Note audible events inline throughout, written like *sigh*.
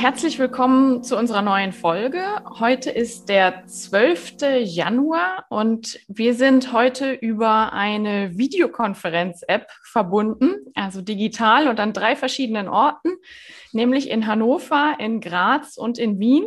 Herzlich willkommen zu unserer neuen Folge. Heute ist der 12. Januar und wir sind heute über eine Videokonferenz-App verbunden, also digital und an drei verschiedenen Orten, nämlich in Hannover, in Graz und in Wien.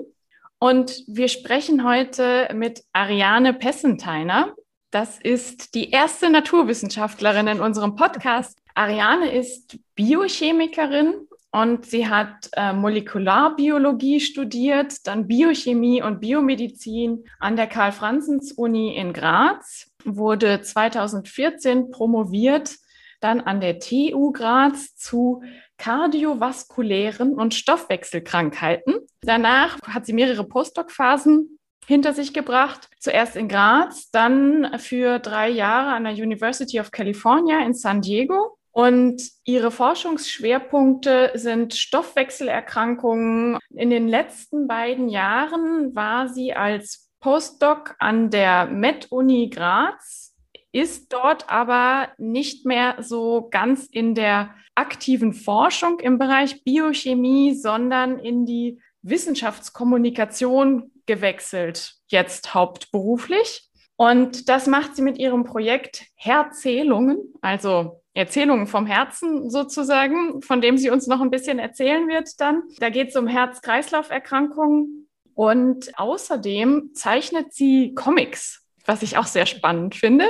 Und wir sprechen heute mit Ariane Pessenteiner. Das ist die erste Naturwissenschaftlerin in unserem Podcast. Ariane ist Biochemikerin und sie hat äh, Molekularbiologie studiert, dann Biochemie und Biomedizin an der Karl-Franzens-Uni in Graz, wurde 2014 promoviert, dann an der TU Graz zu kardiovaskulären und Stoffwechselkrankheiten. Danach hat sie mehrere Postdoc-Phasen hinter sich gebracht. Zuerst in Graz, dann für drei Jahre an der University of California in San Diego und ihre Forschungsschwerpunkte sind Stoffwechselerkrankungen. In den letzten beiden Jahren war sie als Postdoc an der Med-Uni Graz, ist dort aber nicht mehr so ganz in der aktiven Forschung im Bereich Biochemie, sondern in die Wissenschaftskommunikation gewechselt, jetzt hauptberuflich. Und das macht sie mit ihrem Projekt Herzählungen, also Erzählungen vom Herzen sozusagen, von dem sie uns noch ein bisschen erzählen wird dann. Da geht es um Herz-Kreislauf-Erkrankungen und außerdem zeichnet sie Comics, was ich auch sehr spannend finde.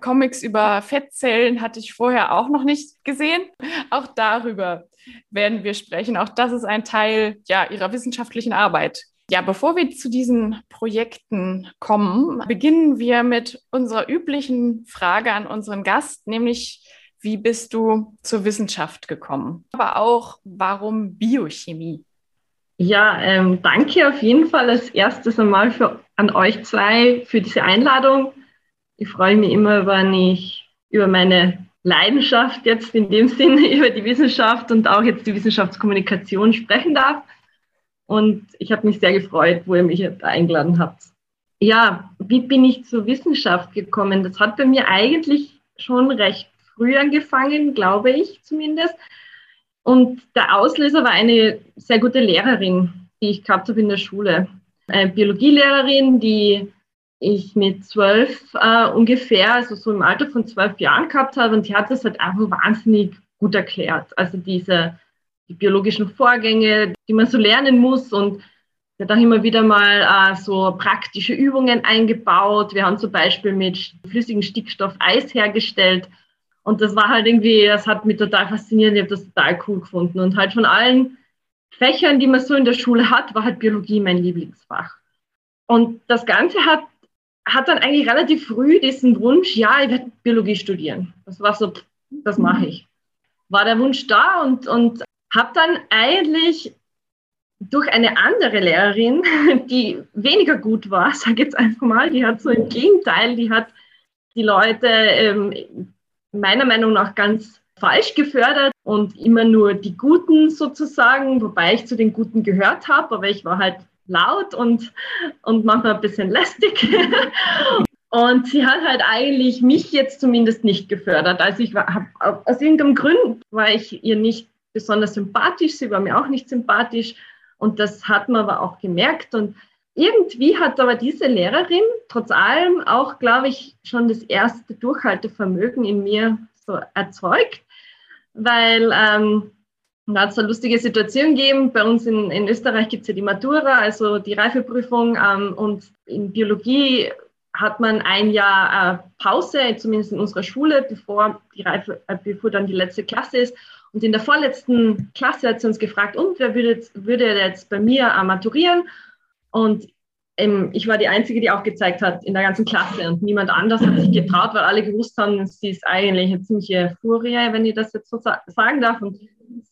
Comics über Fettzellen hatte ich vorher auch noch nicht gesehen. Auch darüber werden wir sprechen. Auch das ist ein Teil ja, ihrer wissenschaftlichen Arbeit. Ja, bevor wir zu diesen Projekten kommen, beginnen wir mit unserer üblichen Frage an unseren Gast, nämlich wie bist du zur Wissenschaft gekommen? Aber auch, warum Biochemie? Ja, ähm, danke auf jeden Fall als erstes einmal für, an euch zwei für diese Einladung. Ich freue mich immer, wenn ich über meine Leidenschaft jetzt in dem Sinne *laughs* über die Wissenschaft und auch jetzt die Wissenschaftskommunikation sprechen darf. Und ich habe mich sehr gefreut, wo ihr mich eingeladen habt. Ja, wie bin ich zur Wissenschaft gekommen? Das hat bei mir eigentlich schon recht früh angefangen, glaube ich zumindest. Und der Auslöser war eine sehr gute Lehrerin, die ich gehabt habe in der Schule. Eine Biologielehrerin, die ich mit zwölf äh, ungefähr, also so im Alter von zwölf Jahren gehabt habe. Und die hat das halt einfach wahnsinnig gut erklärt. Also diese die biologischen Vorgänge, die man so lernen muss. Und sie hat auch immer wieder mal äh, so praktische Übungen eingebaut. Wir haben zum Beispiel mit flüssigem Stickstoff Eis hergestellt. Und das war halt irgendwie, das hat mich total fasziniert. Ich habe das total cool gefunden. Und halt von allen Fächern, die man so in der Schule hat, war halt Biologie mein Lieblingsfach. Und das Ganze hat, hat dann eigentlich relativ früh diesen Wunsch, ja, ich werde Biologie studieren. Das war so, das mache ich. War der Wunsch da und, und habe dann eigentlich durch eine andere Lehrerin, *laughs* die weniger gut war, sage jetzt einfach mal, die hat so im Gegenteil, die hat die Leute ähm, meiner Meinung nach ganz falsch gefördert und immer nur die Guten sozusagen, wobei ich zu den Guten gehört habe, aber ich war halt laut und, und manchmal ein bisschen lästig. *laughs* Und sie hat halt eigentlich mich jetzt zumindest nicht gefördert. Also ich war, hab, aus irgendeinem Grund war ich ihr nicht besonders sympathisch. Sie war mir auch nicht sympathisch. Und das hat man aber auch gemerkt. Und irgendwie hat aber diese Lehrerin trotz allem auch, glaube ich, schon das erste Durchhaltevermögen in mir so erzeugt, weil ähm, da hat es eine lustige Situation gegeben. Bei uns in, in Österreich gibt es ja die Matura, also die Reifeprüfung. Ähm, und in Biologie hat man ein Jahr äh, Pause, zumindest in unserer Schule, bevor, die Reife, äh, bevor dann die letzte Klasse ist. Und in der vorletzten Klasse hat sie uns gefragt, und wer würde jetzt, würde jetzt bei mir äh, maturieren? Und ähm, ich war die Einzige, die auch gezeigt hat in der ganzen Klasse und niemand anders hat sich getraut, weil alle gewusst haben, sie ist eigentlich eine ziemliche Furie, wenn ich das jetzt so sagen darf. Und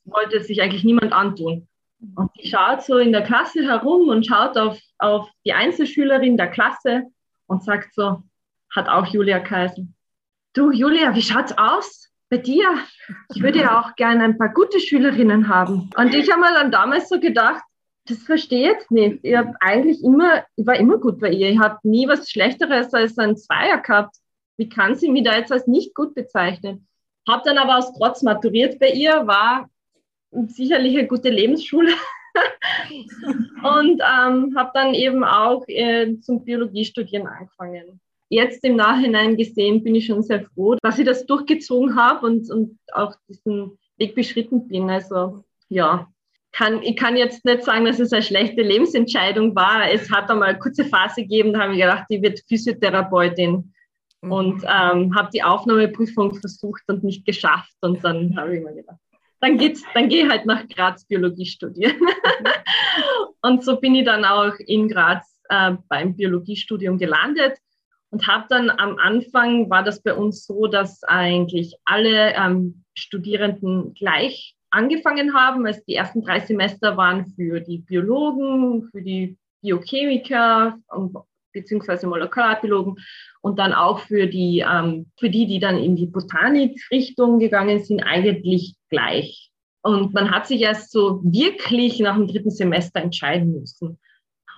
wollte sich eigentlich niemand antun. Und sie schaut so in der Klasse herum und schaut auf, auf die Einzelschülerin der Klasse und sagt so, hat auch Julia geheißen. Du, Julia, wie schaut's aus bei dir? Ich würde ja auch gerne ein paar gute Schülerinnen haben. Und ich habe mir dann damals so gedacht, das verstehe ich jetzt nicht. Ich habe eigentlich immer, ich war immer gut bei ihr. Ich habe nie was Schlechteres als ein Zweier gehabt. Wie kann sie mich da jetzt als nicht gut bezeichnen? Habe dann aber aus Trotz maturiert bei ihr, war sicherlich eine gute Lebensschule. *laughs* und ähm, habe dann eben auch äh, zum Biologiestudieren angefangen. Jetzt im Nachhinein gesehen bin ich schon sehr froh, dass ich das durchgezogen habe und, und auch diesen Weg beschritten bin. Also ja, kann, ich kann jetzt nicht sagen, dass es eine schlechte Lebensentscheidung war. Es hat einmal eine kurze Phase gegeben, da habe ich gedacht, ich werde Physiotherapeutin mhm. und ähm, habe die Aufnahmeprüfung versucht und nicht geschafft. Und dann habe ich mir gedacht, dann geht's, dann gehe halt nach Graz Biologie studieren. *laughs* und so bin ich dann auch in Graz äh, beim Biologiestudium gelandet und habe dann am Anfang war das bei uns so, dass eigentlich alle ähm, Studierenden gleich angefangen haben. Also die ersten drei Semester waren für die Biologen, für die Biochemiker beziehungsweise Molekularbiologen und dann auch für die, ähm, für die, die dann in die Botanikrichtung gegangen sind, eigentlich gleich. Und man hat sich erst so wirklich nach dem dritten Semester entscheiden müssen.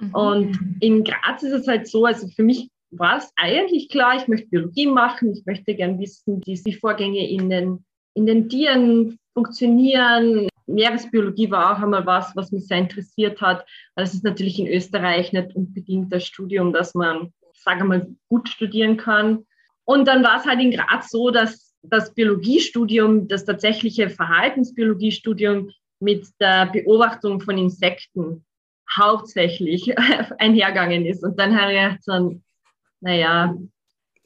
Mhm. Und in Graz ist es halt so, also für mich war es eigentlich klar, ich möchte Biologie machen, ich möchte gern wissen, wie die Vorgänge in den, in den Tieren funktionieren. Meeresbiologie war auch einmal was, was mich sehr interessiert hat. Das ist natürlich in Österreich nicht unbedingt das Studium, dass man, sage mal, gut studieren kann. Und dann war es halt in Graz so, dass das Biologiestudium, das tatsächliche Verhaltensbiologiestudium mit der Beobachtung von Insekten hauptsächlich *laughs* einhergegangen ist. Und dann habe ich gedacht, naja,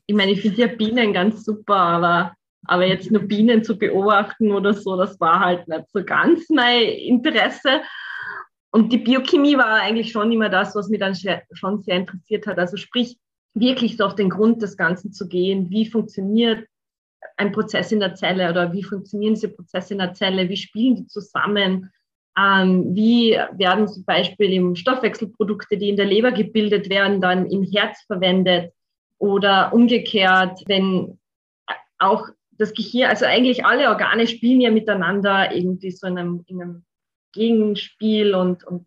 ich meine, ich finde ja Bienen ganz super, aber aber jetzt nur Bienen zu beobachten oder so, das war halt nicht so ganz mein Interesse. Und die Biochemie war eigentlich schon immer das, was mich dann schon sehr interessiert hat. Also sprich, wirklich so auf den Grund des Ganzen zu gehen. Wie funktioniert ein Prozess in der Zelle oder wie funktionieren diese Prozesse in der Zelle? Wie spielen die zusammen? Ähm, wie werden zum Beispiel im Stoffwechselprodukte, die in der Leber gebildet werden, dann im Herz verwendet? Oder umgekehrt, wenn auch das Gehirn, also eigentlich alle Organe spielen ja miteinander irgendwie so in einem, in einem Gegenspiel und, und,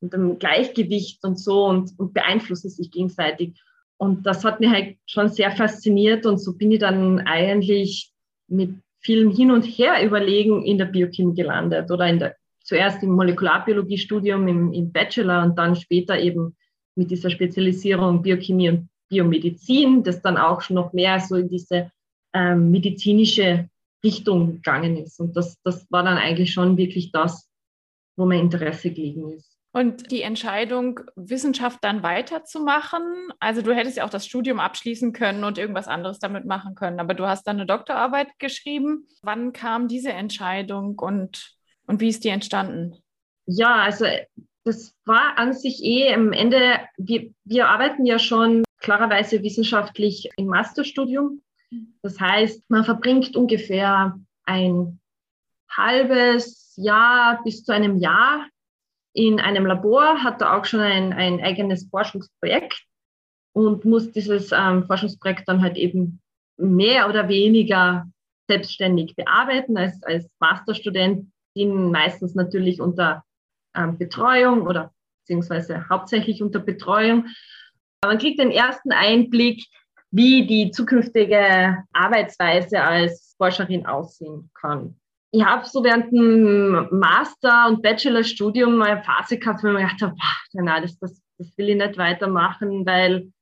und einem Gleichgewicht und so und, und beeinflussen sich gegenseitig. Und das hat mir halt schon sehr fasziniert und so bin ich dann eigentlich mit vielem Hin und Her überlegen in der Biochemie gelandet oder in der, zuerst im Molekularbiologiestudium im, im Bachelor und dann später eben mit dieser Spezialisierung Biochemie und Biomedizin, das dann auch schon noch mehr so in diese ähm, medizinische Richtung gegangen ist. Und das, das war dann eigentlich schon wirklich das, wo mein Interesse gelegen ist. Und die Entscheidung, Wissenschaft dann weiterzumachen, also du hättest ja auch das Studium abschließen können und irgendwas anderes damit machen können, aber du hast dann eine Doktorarbeit geschrieben. Wann kam diese Entscheidung und, und wie ist die entstanden? Ja, also das war an sich eh am Ende, wir, wir arbeiten ja schon klarerweise wissenschaftlich im Masterstudium das heißt, man verbringt ungefähr ein halbes Jahr bis zu einem Jahr in einem Labor, hat da auch schon ein, ein eigenes Forschungsprojekt und muss dieses ähm, Forschungsprojekt dann halt eben mehr oder weniger selbstständig bearbeiten als, als Masterstudentin, meistens natürlich unter ähm, Betreuung oder beziehungsweise hauptsächlich unter Betreuung. Man kriegt den ersten Einblick wie die zukünftige Arbeitsweise als Forscherin aussehen kann. Ich habe so während dem Master- und Bachelorstudium mal eine Phase gehabt, wo ich mir gedacht habe, nein, das, das, das will ich nicht weitermachen, weil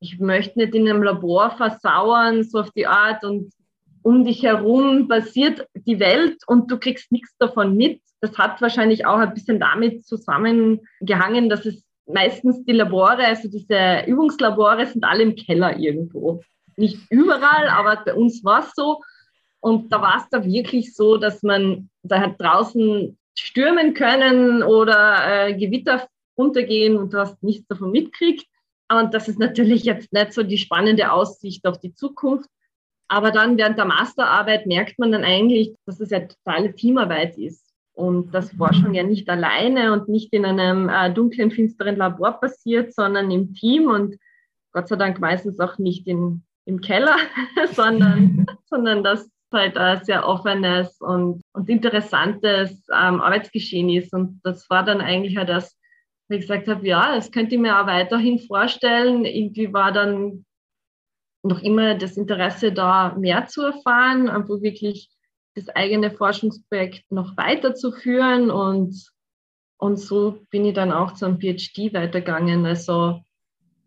ich möchte nicht in einem Labor versauern, so auf die Art und um dich herum passiert die Welt und du kriegst nichts davon mit. Das hat wahrscheinlich auch ein bisschen damit zusammengehangen, dass es meistens die Labore, also diese Übungslabore sind alle im Keller irgendwo. Nicht überall, aber bei uns war es so. Und da war es da wirklich so, dass man da hat draußen stürmen können oder äh, Gewitter runtergehen und du hast nichts davon mitkriegt. Und das ist natürlich jetzt nicht so die spannende Aussicht auf die Zukunft. Aber dann während der Masterarbeit merkt man dann eigentlich, dass es ja totale Teamarbeit ist. Und das Forschung ja nicht alleine und nicht in einem äh, dunklen, finsteren Labor passiert, sondern im Team und Gott sei Dank meistens auch nicht in, im Keller, *laughs* sondern, *laughs* sondern dass halt ein sehr offenes und, und interessantes ähm, Arbeitsgeschehen ist. Und das war dann eigentlich halt das, wo ich gesagt habe, ja, das könnte ich mir auch weiterhin vorstellen. Irgendwie war dann noch immer das Interesse da, mehr zu erfahren, einfach wirklich das eigene Forschungsprojekt noch weiterzuführen und, und so bin ich dann auch zum PhD weitergegangen. Also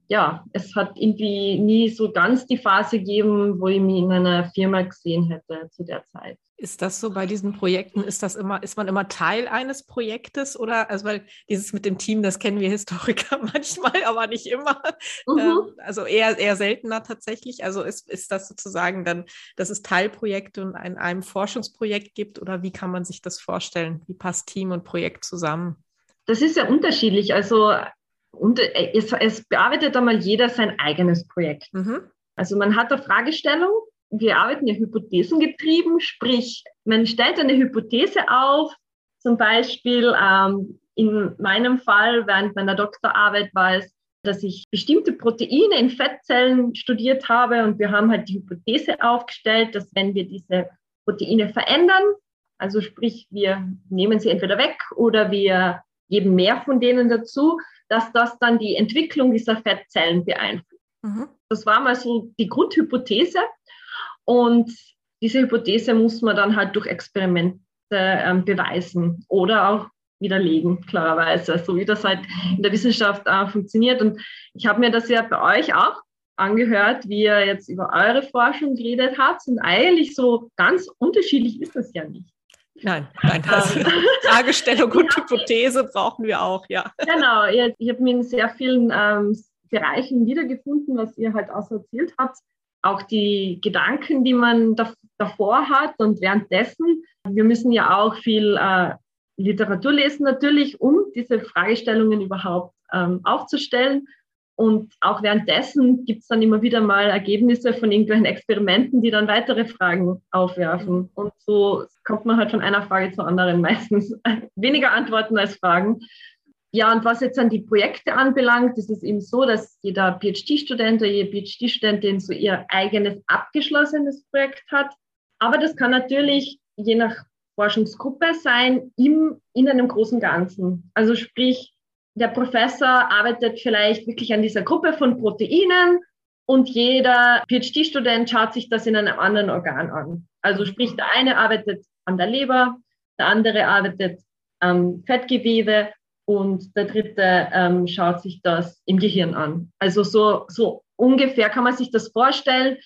ja, es hat irgendwie nie so ganz die Phase gegeben, wo ich mich in einer Firma gesehen hätte zu der Zeit. Ist das so bei diesen Projekten? Ist das immer, ist man immer Teil eines Projektes oder also weil dieses mit dem Team, das kennen wir Historiker *laughs* manchmal, aber nicht immer. Mhm. Ähm, also eher, eher seltener tatsächlich. Also ist, ist das sozusagen dann, dass es Teilprojekte und in einem Forschungsprojekt gibt oder wie kann man sich das vorstellen? Wie passt Team und Projekt zusammen? Das ist ja unterschiedlich. Also und äh, es, es bearbeitet einmal jeder sein eigenes Projekt. Mhm. Also man hat eine Fragestellung, wir arbeiten ja hypothesengetrieben, sprich, man stellt eine Hypothese auf, zum Beispiel ähm, in meinem Fall während meiner Doktorarbeit war es, dass ich bestimmte Proteine in Fettzellen studiert habe und wir haben halt die Hypothese aufgestellt, dass wenn wir diese Proteine verändern, also sprich, wir nehmen sie entweder weg oder wir geben mehr von denen dazu, dass das dann die Entwicklung dieser Fettzellen beeinflusst. Mhm. Das war mal so die Grundhypothese. Und diese Hypothese muss man dann halt durch Experimente ähm, beweisen oder auch widerlegen, klarerweise, so wie das halt in der Wissenschaft äh, funktioniert. Und ich habe mir das ja bei euch auch angehört, wie ihr jetzt über eure Forschung geredet habt. Und eigentlich so ganz unterschiedlich ist das ja nicht. Nein, nein, also *laughs* Fragestellung und ja. Hypothese brauchen wir auch, ja. Genau, ich, ich habe mir in sehr vielen ähm, Bereichen wiedergefunden, was ihr halt auch so erzählt habt. Auch die Gedanken, die man da, davor hat und währenddessen. Wir müssen ja auch viel äh, Literatur lesen natürlich, um diese Fragestellungen überhaupt ähm, aufzustellen. Und auch währenddessen gibt es dann immer wieder mal Ergebnisse von irgendwelchen Experimenten, die dann weitere Fragen aufwerfen. Und so kommt man halt von einer Frage zur anderen, meistens *laughs* weniger Antworten als Fragen. Ja, und was jetzt an die Projekte anbelangt, ist es eben so, dass jeder PhD-Student oder jede PhD-Studentin so ihr eigenes abgeschlossenes Projekt hat. Aber das kann natürlich je nach Forschungsgruppe sein im, in einem großen Ganzen. Also sprich, der Professor arbeitet vielleicht wirklich an dieser Gruppe von Proteinen und jeder PhD-Student schaut sich das in einem anderen Organ an. Also sprich, der eine arbeitet an der Leber, der andere arbeitet am Fettgewebe und der dritte ähm, schaut sich das im Gehirn an. Also so, so ungefähr kann man sich das vorstellen.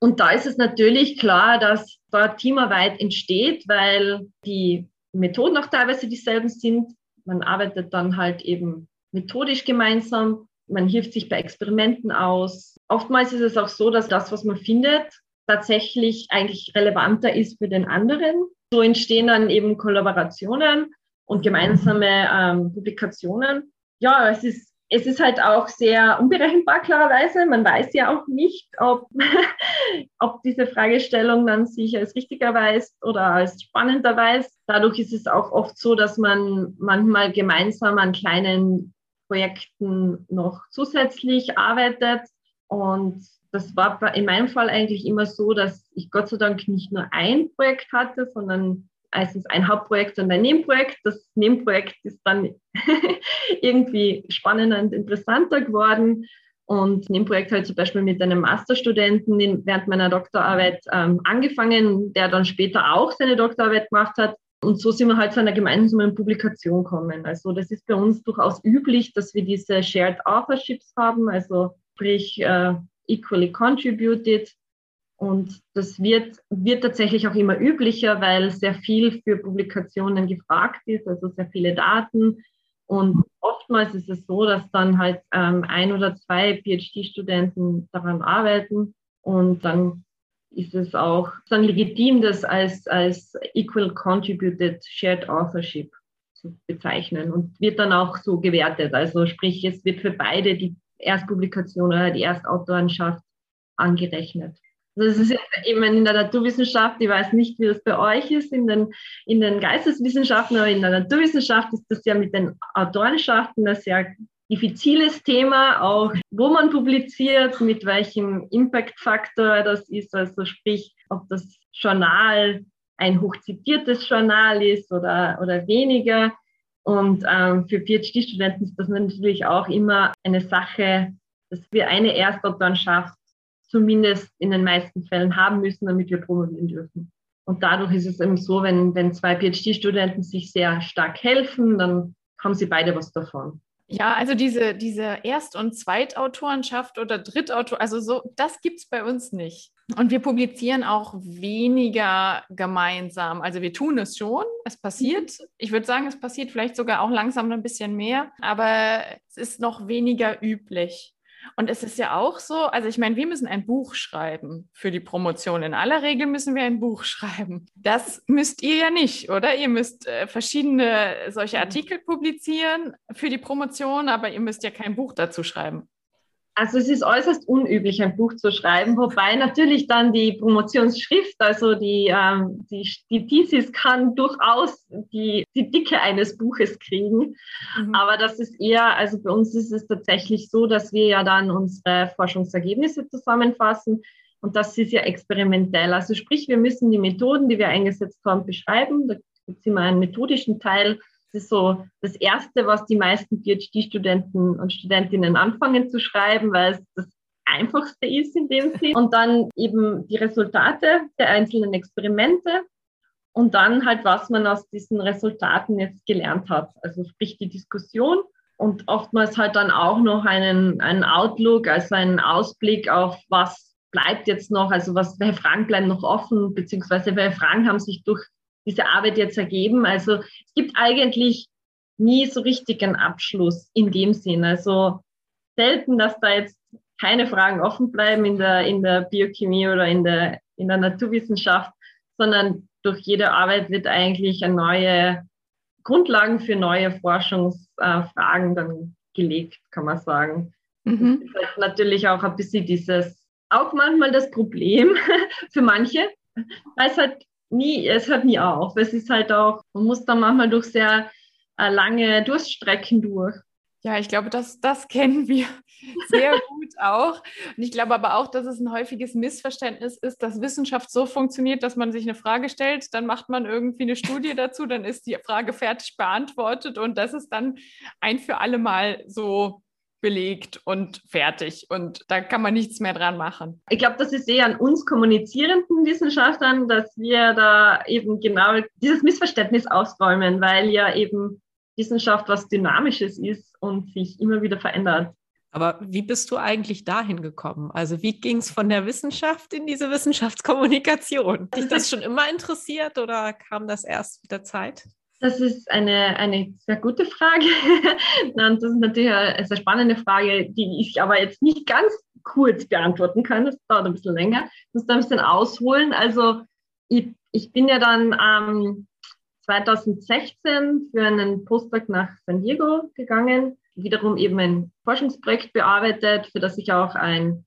Und da ist es natürlich klar, dass da Teamarbeit entsteht, weil die Methoden auch teilweise dieselben sind. Man arbeitet dann halt eben methodisch gemeinsam. Man hilft sich bei Experimenten aus. Oftmals ist es auch so, dass das, was man findet, tatsächlich eigentlich relevanter ist für den anderen. So entstehen dann eben Kollaborationen und gemeinsame ähm, Publikationen. Ja, es ist es ist halt auch sehr unberechenbar, klarerweise. Man weiß ja auch nicht, ob, *laughs* ob diese Fragestellung dann sich als richtig erweist oder als spannend erweist. Dadurch ist es auch oft so, dass man manchmal gemeinsam an kleinen Projekten noch zusätzlich arbeitet. Und das war in meinem Fall eigentlich immer so, dass ich Gott sei Dank nicht nur ein Projekt hatte, sondern meistens ein Hauptprojekt und ein Nebenprojekt. Das Nebenprojekt ist dann *laughs* irgendwie spannender und interessanter geworden. und in dem Projekt habe ich zum Beispiel mit einem Masterstudenten während meiner Doktorarbeit ähm, angefangen, der dann später auch seine Doktorarbeit gemacht hat. Und so sind wir halt zu einer gemeinsamen Publikation gekommen. Also das ist bei uns durchaus üblich, dass wir diese Shared Authorships haben, also sprich äh, equally contributed. Und das wird, wird tatsächlich auch immer üblicher, weil sehr viel für Publikationen gefragt ist, also sehr viele Daten. Und oftmals ist es so, dass dann halt ähm, ein oder zwei PhD-Studenten daran arbeiten und dann ist es auch dann legitim, das als, als Equal Contributed Shared Authorship zu bezeichnen und wird dann auch so gewertet. Also sprich, es wird für beide die Erstpublikation oder die Erstautorenschaft angerechnet. Das ist eben in der Naturwissenschaft, ich weiß nicht, wie das bei euch ist, in den, in den Geisteswissenschaften, aber in der Naturwissenschaft ist das ja mit den Autorenschaften ein sehr diffiziles Thema, auch wo man publiziert, mit welchem Impact-Faktor das ist, also sprich, ob das Journal ein hochzitiertes Journal ist oder, oder weniger. Und ähm, für PhD-Studenten ist das natürlich auch immer eine Sache, dass wir eine Erstautorenschaft zumindest in den meisten Fällen haben müssen, damit wir promovieren dürfen. Und dadurch ist es eben so, wenn, wenn zwei PhD-Studenten sich sehr stark helfen, dann haben sie beide was davon. Ja, also diese, diese Erst- und Zweitautorenschaft oder Drittautor, also so, das gibt es bei uns nicht. Und wir publizieren auch weniger gemeinsam. Also wir tun es schon, es passiert. Ich würde sagen, es passiert vielleicht sogar auch langsam ein bisschen mehr, aber es ist noch weniger üblich. Und es ist ja auch so, also ich meine, wir müssen ein Buch schreiben für die Promotion. In aller Regel müssen wir ein Buch *laughs* schreiben. Das müsst ihr ja nicht, oder? Ihr müsst äh, verschiedene solche Artikel publizieren für die Promotion, aber ihr müsst ja kein Buch dazu schreiben. Also es ist äußerst unüblich, ein Buch zu schreiben, wobei natürlich dann die Promotionsschrift, also die, ähm, die, die Thesis kann durchaus die, die Dicke eines Buches kriegen. Mhm. Aber das ist eher, also bei uns ist es tatsächlich so, dass wir ja dann unsere Forschungsergebnisse zusammenfassen. Und das ist ja experimentell. Also sprich, wir müssen die Methoden, die wir eingesetzt haben, beschreiben. Da gibt es immer einen methodischen Teil ist so das Erste, was die meisten PhD-Studenten und Studentinnen anfangen zu schreiben, weil es das Einfachste ist in dem Sinn. Und dann eben die Resultate der einzelnen Experimente und dann halt, was man aus diesen Resultaten jetzt gelernt hat. Also sprich die Diskussion und oftmals halt dann auch noch einen, einen Outlook, also einen Ausblick auf was bleibt jetzt noch, also was, welche Fragen bleiben noch offen, beziehungsweise welche Fragen haben sich durch diese Arbeit jetzt ergeben. Also es gibt eigentlich nie so richtig einen Abschluss in dem Sinn. Also selten, dass da jetzt keine Fragen offen bleiben in der, in der Biochemie oder in der, in der Naturwissenschaft, sondern durch jede Arbeit wird eigentlich eine neue Grundlagen für neue Forschungsfragen dann gelegt, kann man sagen. Mhm. Das ist halt natürlich auch ein bisschen dieses, auch manchmal das Problem *laughs* für manche, weil es halt nie, es hört nie auf. Es ist halt auch, man muss da manchmal durch sehr äh, lange Durststrecken durch. Ja, ich glaube, das, das *laughs* kennen wir sehr gut auch. Und ich glaube aber auch, dass es ein häufiges Missverständnis ist, dass Wissenschaft so funktioniert, dass man sich eine Frage stellt, dann macht man irgendwie eine Studie dazu, dann ist die Frage fertig beantwortet und das ist dann ein für alle Mal so belegt und fertig. Und da kann man nichts mehr dran machen. Ich glaube, das ist eher an uns kommunizierenden Wissenschaftlern, dass wir da eben genau dieses Missverständnis ausräumen, weil ja eben Wissenschaft was Dynamisches ist und sich immer wieder verändert. Aber wie bist du eigentlich dahin gekommen? Also wie ging es von der Wissenschaft in diese Wissenschaftskommunikation? Hat dich das *laughs* schon immer interessiert oder kam das erst mit der Zeit? Das ist eine, eine sehr gute Frage. *laughs* Und das ist natürlich eine sehr spannende Frage, die ich aber jetzt nicht ganz kurz beantworten kann. Das dauert ein bisschen länger. Ich muss da ein bisschen ausholen. Also ich, ich bin ja dann ähm, 2016 für einen Postdoc nach San Diego gegangen, wiederum eben ein Forschungsprojekt bearbeitet, für das ich auch ein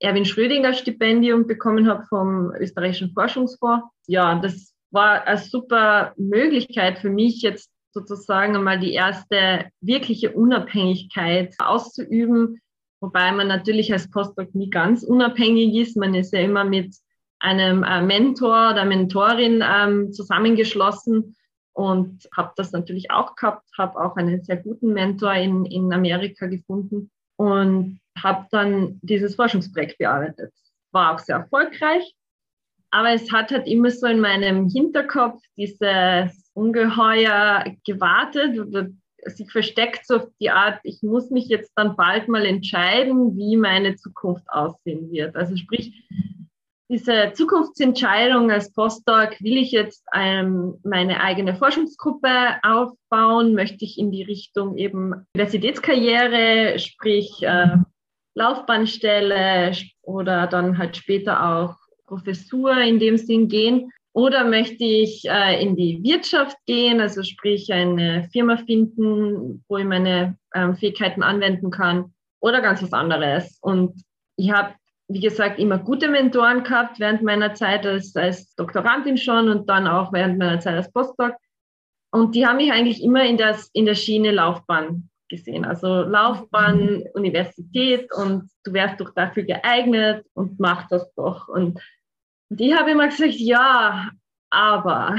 Erwin Schrödinger Stipendium bekommen habe vom österreichischen Forschungsfonds. Ja, das war eine super Möglichkeit für mich jetzt sozusagen einmal die erste wirkliche Unabhängigkeit auszuüben, wobei man natürlich als Postdoc nie ganz unabhängig ist. Man ist ja immer mit einem äh, Mentor oder Mentorin ähm, zusammengeschlossen und habe das natürlich auch gehabt, habe auch einen sehr guten Mentor in, in Amerika gefunden. Und habe dann dieses Forschungsprojekt bearbeitet. War auch sehr erfolgreich, aber es hat halt immer so in meinem Hinterkopf dieses Ungeheuer gewartet oder sich versteckt so auf die Art, ich muss mich jetzt dann bald mal entscheiden, wie meine Zukunft aussehen wird. Also sprich, diese Zukunftsentscheidung als Postdoc, will ich jetzt ähm, meine eigene Forschungsgruppe aufbauen? Möchte ich in die Richtung eben Universitätskarriere, sprich äh, Laufbahnstelle oder dann halt später auch Professur in dem Sinn gehen? Oder möchte ich äh, in die Wirtschaft gehen, also sprich eine Firma finden, wo ich meine ähm, Fähigkeiten anwenden kann? Oder ganz was anderes. Und ich habe wie gesagt, immer gute Mentoren gehabt während meiner Zeit als, als Doktorandin schon und dann auch während meiner Zeit als Postdoc. Und die haben mich eigentlich immer in, das, in der Schiene Laufbahn gesehen. Also Laufbahn, Universität und du wärst doch dafür geeignet und mach das doch. Und die haben immer gesagt, ja, aber.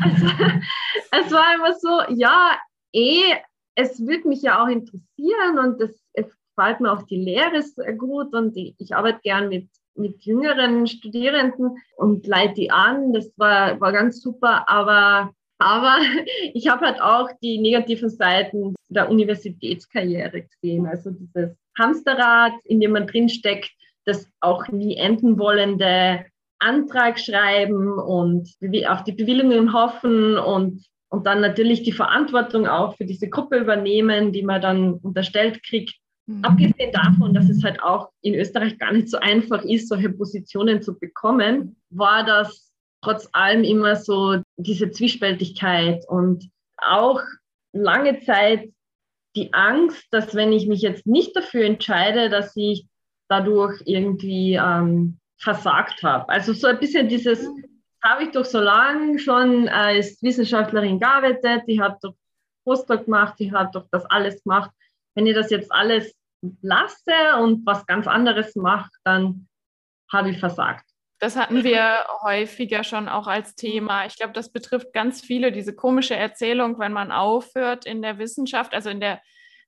also, *laughs* es war immer so, ja, eh, es würde mich ja auch interessieren und es, es gefällt mir auch die Lehre sehr gut und ich, ich arbeite gern mit, mit jüngeren Studierenden und leite die an. Das war, war ganz super, aber, aber *laughs* ich habe halt auch die negativen Seiten der Universitätskarriere gesehen. Also dieses Hamsterrad, in dem man drinsteckt, das auch nie enden wollende Antrag schreiben und auf die Bewilligungen hoffen und, und dann natürlich die Verantwortung auch für diese Gruppe übernehmen, die man dann unterstellt kriegt. Mhm. Abgesehen davon, dass es halt auch in Österreich gar nicht so einfach ist, solche Positionen zu bekommen, war das trotz allem immer so diese Zwiespältigkeit und auch lange Zeit die Angst, dass wenn ich mich jetzt nicht dafür entscheide, dass ich dadurch irgendwie ähm, versagt habe. Also so ein bisschen dieses, mhm. habe ich doch so lange schon als Wissenschaftlerin gearbeitet, ich habe doch Postdoc gemacht, ich habe doch das alles gemacht wenn ich das jetzt alles lasse und was ganz anderes mache, dann habe ich versagt. Das hatten wir häufiger schon auch als Thema. Ich glaube, das betrifft ganz viele, diese komische Erzählung, wenn man aufhört in der Wissenschaft, also in der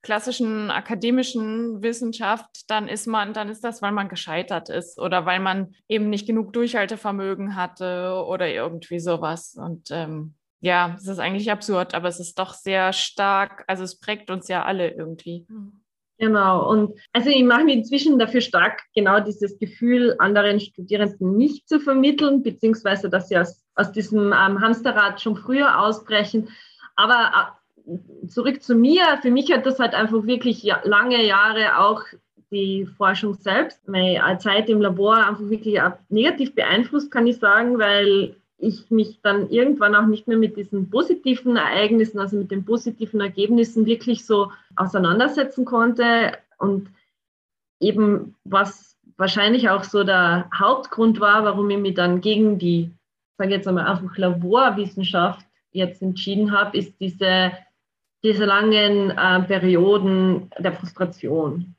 klassischen akademischen Wissenschaft, dann ist man, dann ist das, weil man gescheitert ist oder weil man eben nicht genug Durchhaltevermögen hatte oder irgendwie sowas. Und ähm, ja, es ist eigentlich absurd, aber es ist doch sehr stark, also es prägt uns ja alle irgendwie. Genau, und also ich mache mich inzwischen dafür stark, genau dieses Gefühl anderen Studierenden nicht zu vermitteln, beziehungsweise dass sie aus, aus diesem ähm, Hamsterrad schon früher ausbrechen. Aber äh, zurück zu mir, für mich hat das halt einfach wirklich lange Jahre auch die Forschung selbst, meine Zeit im Labor einfach wirklich negativ beeinflusst, kann ich sagen, weil ich mich dann irgendwann auch nicht mehr mit diesen positiven Ereignissen, also mit den positiven Ergebnissen wirklich so auseinandersetzen konnte. Und eben was wahrscheinlich auch so der Hauptgrund war, warum ich mich dann gegen die, sage jetzt einmal einfach Laborwissenschaft jetzt entschieden habe, ist diese, diese langen äh, Perioden der Frustration.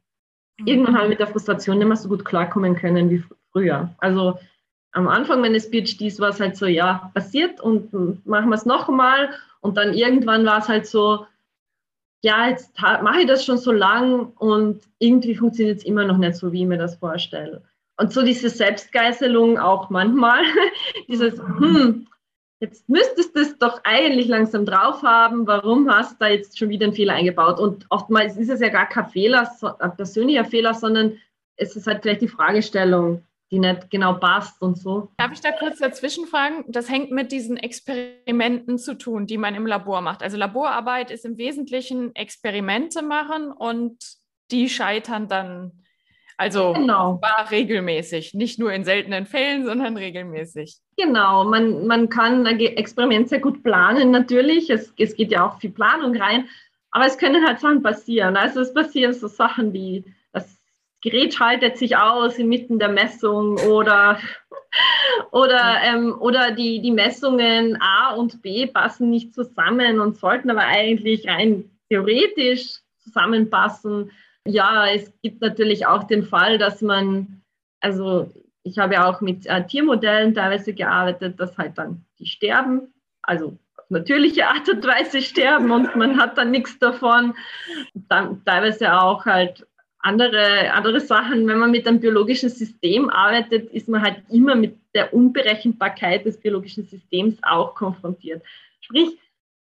Mhm. Irgendwann habe ich mit der Frustration nicht mehr so gut klarkommen können wie früher. Also am Anfang meines PhDs war es halt so, ja, passiert und machen wir es noch einmal. Und dann irgendwann war es halt so, ja, jetzt mache ich das schon so lang und irgendwie funktioniert es immer noch nicht so, wie ich mir das vorstelle. Und so diese Selbstgeißelung auch manchmal, *laughs* dieses, hm, jetzt müsstest du es doch eigentlich langsam drauf haben, warum hast du da jetzt schon wieder einen Fehler eingebaut? Und oftmals ist es ja gar kein Fehler, ein persönlicher Fehler, sondern es ist halt vielleicht die Fragestellung die nicht genau passt und so. Darf ich da kurz dazwischen fragen? Das hängt mit diesen Experimenten zu tun, die man im Labor macht. Also Laborarbeit ist im Wesentlichen Experimente machen und die scheitern dann also genau. war regelmäßig, nicht nur in seltenen Fällen, sondern regelmäßig. Genau, man, man kann ein Experiment sehr gut planen natürlich. Es, es geht ja auch viel Planung rein, aber es können halt Sachen passieren. Also es passieren so Sachen wie Gerät schaltet sich aus inmitten der Messung oder, *laughs* oder, ähm, oder die, die Messungen A und B passen nicht zusammen und sollten aber eigentlich rein theoretisch zusammenpassen. Ja, es gibt natürlich auch den Fall, dass man, also ich habe ja auch mit äh, Tiermodellen teilweise gearbeitet, dass halt dann die sterben, also auf natürliche Art und Weise sterben und man hat dann nichts davon. Dann teilweise auch halt andere, andere Sachen. Wenn man mit einem biologischen System arbeitet, ist man halt immer mit der Unberechenbarkeit des biologischen Systems auch konfrontiert. Sprich,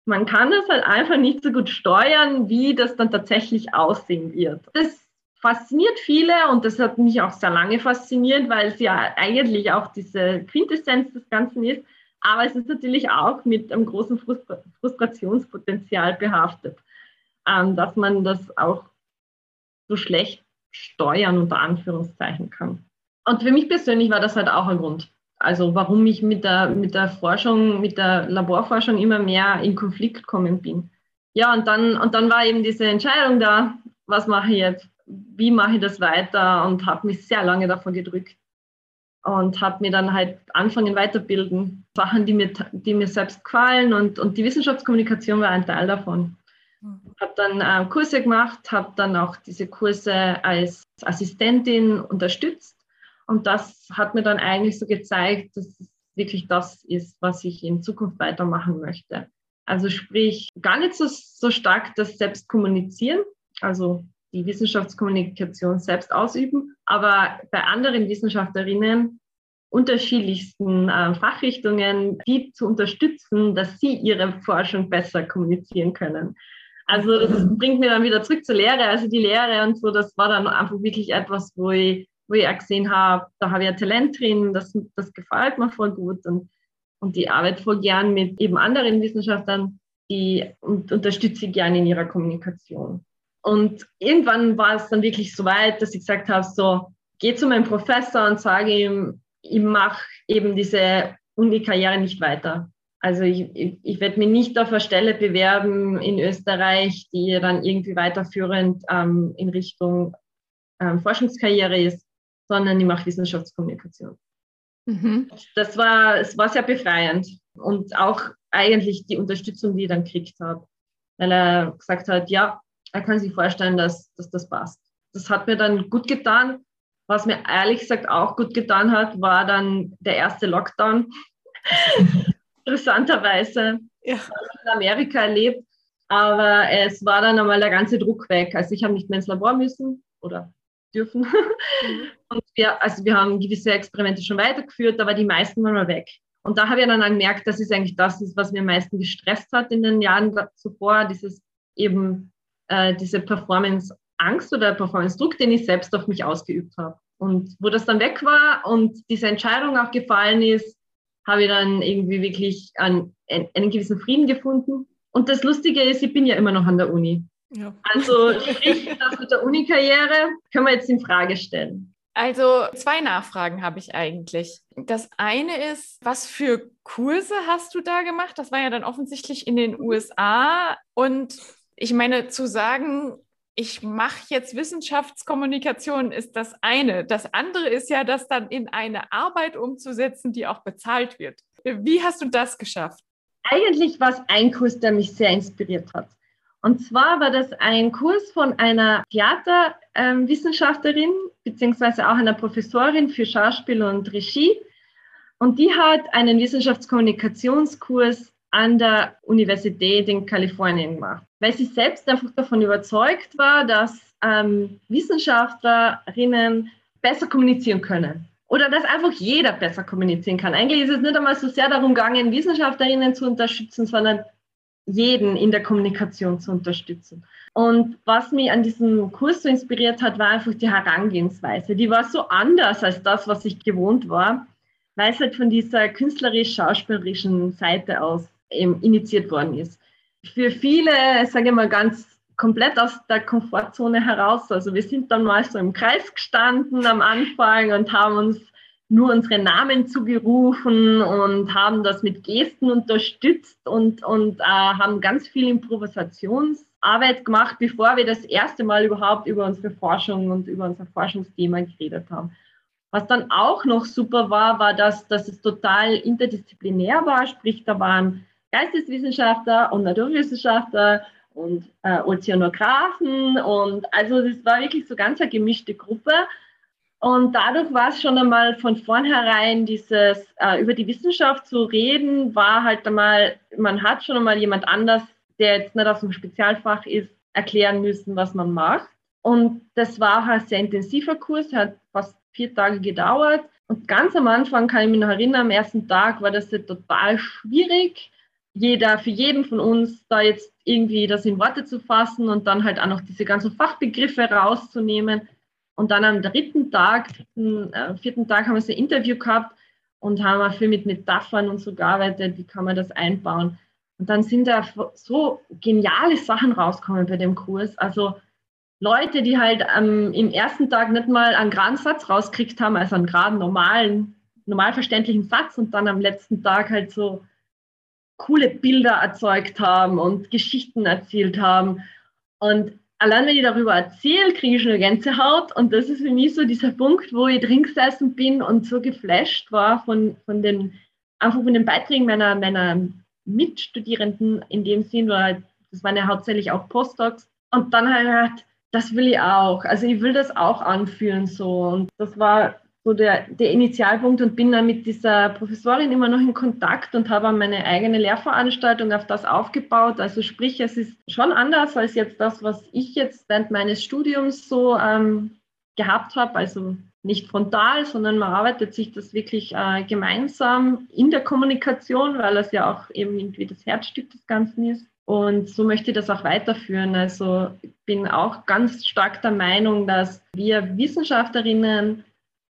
man kann das halt einfach nicht so gut steuern, wie das dann tatsächlich aussehen wird. Das fasziniert viele und das hat mich auch sehr lange fasziniert, weil es ja eigentlich auch diese Quintessenz des Ganzen ist. Aber es ist natürlich auch mit einem großen Frustrationspotenzial behaftet, ähm, dass man das auch so schlecht steuern unter Anführungszeichen kann. Und für mich persönlich war das halt auch ein Grund. Also warum ich mit der, mit der Forschung, mit der Laborforschung immer mehr in Konflikt gekommen bin. Ja, und dann, und dann war eben diese Entscheidung da, was mache ich jetzt, wie mache ich das weiter und habe mich sehr lange davon gedrückt und habe mir dann halt anfangen weiterbilden. Sachen, die mir, die mir selbst gefallen und, und die Wissenschaftskommunikation war ein Teil davon. Habe dann äh, Kurse gemacht, habe dann auch diese Kurse als Assistentin unterstützt. Und das hat mir dann eigentlich so gezeigt, dass es wirklich das ist, was ich in Zukunft weitermachen möchte. Also sprich, gar nicht so, so stark das Selbst kommunizieren, also die Wissenschaftskommunikation selbst ausüben, aber bei anderen Wissenschaftlerinnen unterschiedlichsten äh, Fachrichtungen, die zu unterstützen, dass sie ihre Forschung besser kommunizieren können. Also das bringt mir dann wieder zurück zur Lehre. Also die Lehre und so, das war dann einfach wirklich etwas, wo ich, wo ich auch gesehen habe, da habe ich ein Talent drin, das, das gefällt mir voll gut und, und die arbeite voll gern mit eben anderen Wissenschaftlern, die und, unterstütze ich gerne in ihrer Kommunikation. Und irgendwann war es dann wirklich so weit, dass ich gesagt habe, so, geh zu meinem Professor und sage ihm, ich mache eben diese Uni-Karriere nicht weiter. Also ich, ich, ich werde mich nicht auf eine Stelle bewerben in Österreich, die dann irgendwie weiterführend ähm, in Richtung ähm, Forschungskarriere ist, sondern ich mache Wissenschaftskommunikation. Mhm. Das war, es war sehr befreiend und auch eigentlich die Unterstützung, die ich dann gekriegt habe, weil er gesagt hat, ja, er kann sich vorstellen, dass, dass das passt. Das hat mir dann gut getan. Was mir ehrlich gesagt auch gut getan hat, war dann der erste Lockdown *laughs* interessanterweise. Ja. in Amerika erlebt. Aber es war dann einmal der ganze Druck weg. Also ich habe nicht mehr ins Labor müssen oder dürfen. Mhm. Und wir, also wir haben gewisse Experimente schon weitergeführt, aber die meisten waren mal weg. Und da habe ich dann gemerkt, dass es eigentlich das ist, was mir am meisten gestresst hat in den Jahren zuvor, dieses eben äh, diese Performance-Angst oder Performance-Druck, den ich selbst auf mich ausgeübt habe. Und wo das dann weg war und diese Entscheidung auch gefallen ist, habe ich dann irgendwie wirklich einen, einen gewissen Frieden gefunden. Und das Lustige ist, ich bin ja immer noch an der Uni. Ja. Also sprich, das mit der Uni-Karriere können wir jetzt in Frage stellen. Also zwei Nachfragen habe ich eigentlich. Das eine ist, was für Kurse hast du da gemacht? Das war ja dann offensichtlich in den USA. Und ich meine, zu sagen, ich mache jetzt Wissenschaftskommunikation, ist das eine. Das andere ist ja, das dann in eine Arbeit umzusetzen, die auch bezahlt wird. Wie hast du das geschafft? Eigentlich war es ein Kurs, der mich sehr inspiriert hat. Und zwar war das ein Kurs von einer Theaterwissenschaftlerin, ähm, beziehungsweise auch einer Professorin für Schauspiel und Regie. Und die hat einen Wissenschaftskommunikationskurs an der Universität in Kalifornien gemacht, weil sie selbst einfach davon überzeugt war, dass ähm, Wissenschaftlerinnen besser kommunizieren können. Oder dass einfach jeder besser kommunizieren kann. Eigentlich ist es nicht einmal so sehr darum gegangen, Wissenschaftlerinnen zu unterstützen, sondern jeden in der Kommunikation zu unterstützen. Und was mich an diesem Kurs so inspiriert hat, war einfach die Herangehensweise. Die war so anders als das, was ich gewohnt war, weil es halt von dieser künstlerisch-schauspielerischen Seite aus eben initiiert worden ist. Für viele, sage ich mal, ganz komplett aus der Komfortzone heraus. Also wir sind dann mal so im Kreis gestanden am Anfang und haben uns nur unsere Namen zugerufen und haben das mit Gesten unterstützt und, und äh, haben ganz viel Improvisationsarbeit gemacht, bevor wir das erste Mal überhaupt über unsere Forschung und über unser Forschungsthema geredet haben. Was dann auch noch super war, war, dass, dass es total interdisziplinär war, sprich, da waren Geisteswissenschaftler und Naturwissenschaftler und äh, Ozeanographen und also das war wirklich so ganz eine gemischte Gruppe. Und dadurch war es schon einmal von vornherein dieses äh, über die Wissenschaft zu reden, war halt einmal, man hat schon einmal jemand anders, der jetzt nicht aus dem Spezialfach ist, erklären müssen, was man macht. Und das war ein sehr intensiver Kurs, hat fast vier Tage gedauert. Und ganz am Anfang kann ich mich noch erinnern, am ersten Tag war das ja total schwierig, jeder, für jeden von uns da jetzt irgendwie das in Worte zu fassen und dann halt auch noch diese ganzen Fachbegriffe rauszunehmen. Und dann am dritten Tag, vierten, äh, vierten Tag haben wir so ein Interview gehabt und haben auch viel mit Metaphern und so gearbeitet, wie kann man das einbauen. Und dann sind da so geniale Sachen rausgekommen bei dem Kurs. Also Leute, die halt ähm, im ersten Tag nicht mal einen geraden Satz rauskriegt haben, also einen geraden, normalen, normal verständlichen Satz und dann am letzten Tag halt so coole Bilder erzeugt haben und Geschichten erzählt haben. Und allein wenn ich darüber erzähle, kriege ich schon eine Gänsehaut. Und das ist für mich so dieser Punkt, wo ich drin gesessen bin und so geflasht war von, von den, einfach von den Beiträgen meiner, meiner Mitstudierenden in dem Sinn, weil das waren ja hauptsächlich auch Postdocs. Und dann habe ich gedacht, das will ich auch. Also ich will das auch anfühlen so. Und das war so der, der Initialpunkt und bin dann mit dieser Professorin immer noch in Kontakt und habe meine eigene Lehrveranstaltung auf das aufgebaut. Also sprich, es ist schon anders als jetzt das, was ich jetzt während meines Studiums so ähm, gehabt habe. Also nicht frontal, sondern man arbeitet sich das wirklich äh, gemeinsam in der Kommunikation, weil das ja auch eben irgendwie das Herzstück des Ganzen ist. Und so möchte ich das auch weiterführen. Also bin auch ganz stark der Meinung, dass wir Wissenschaftlerinnen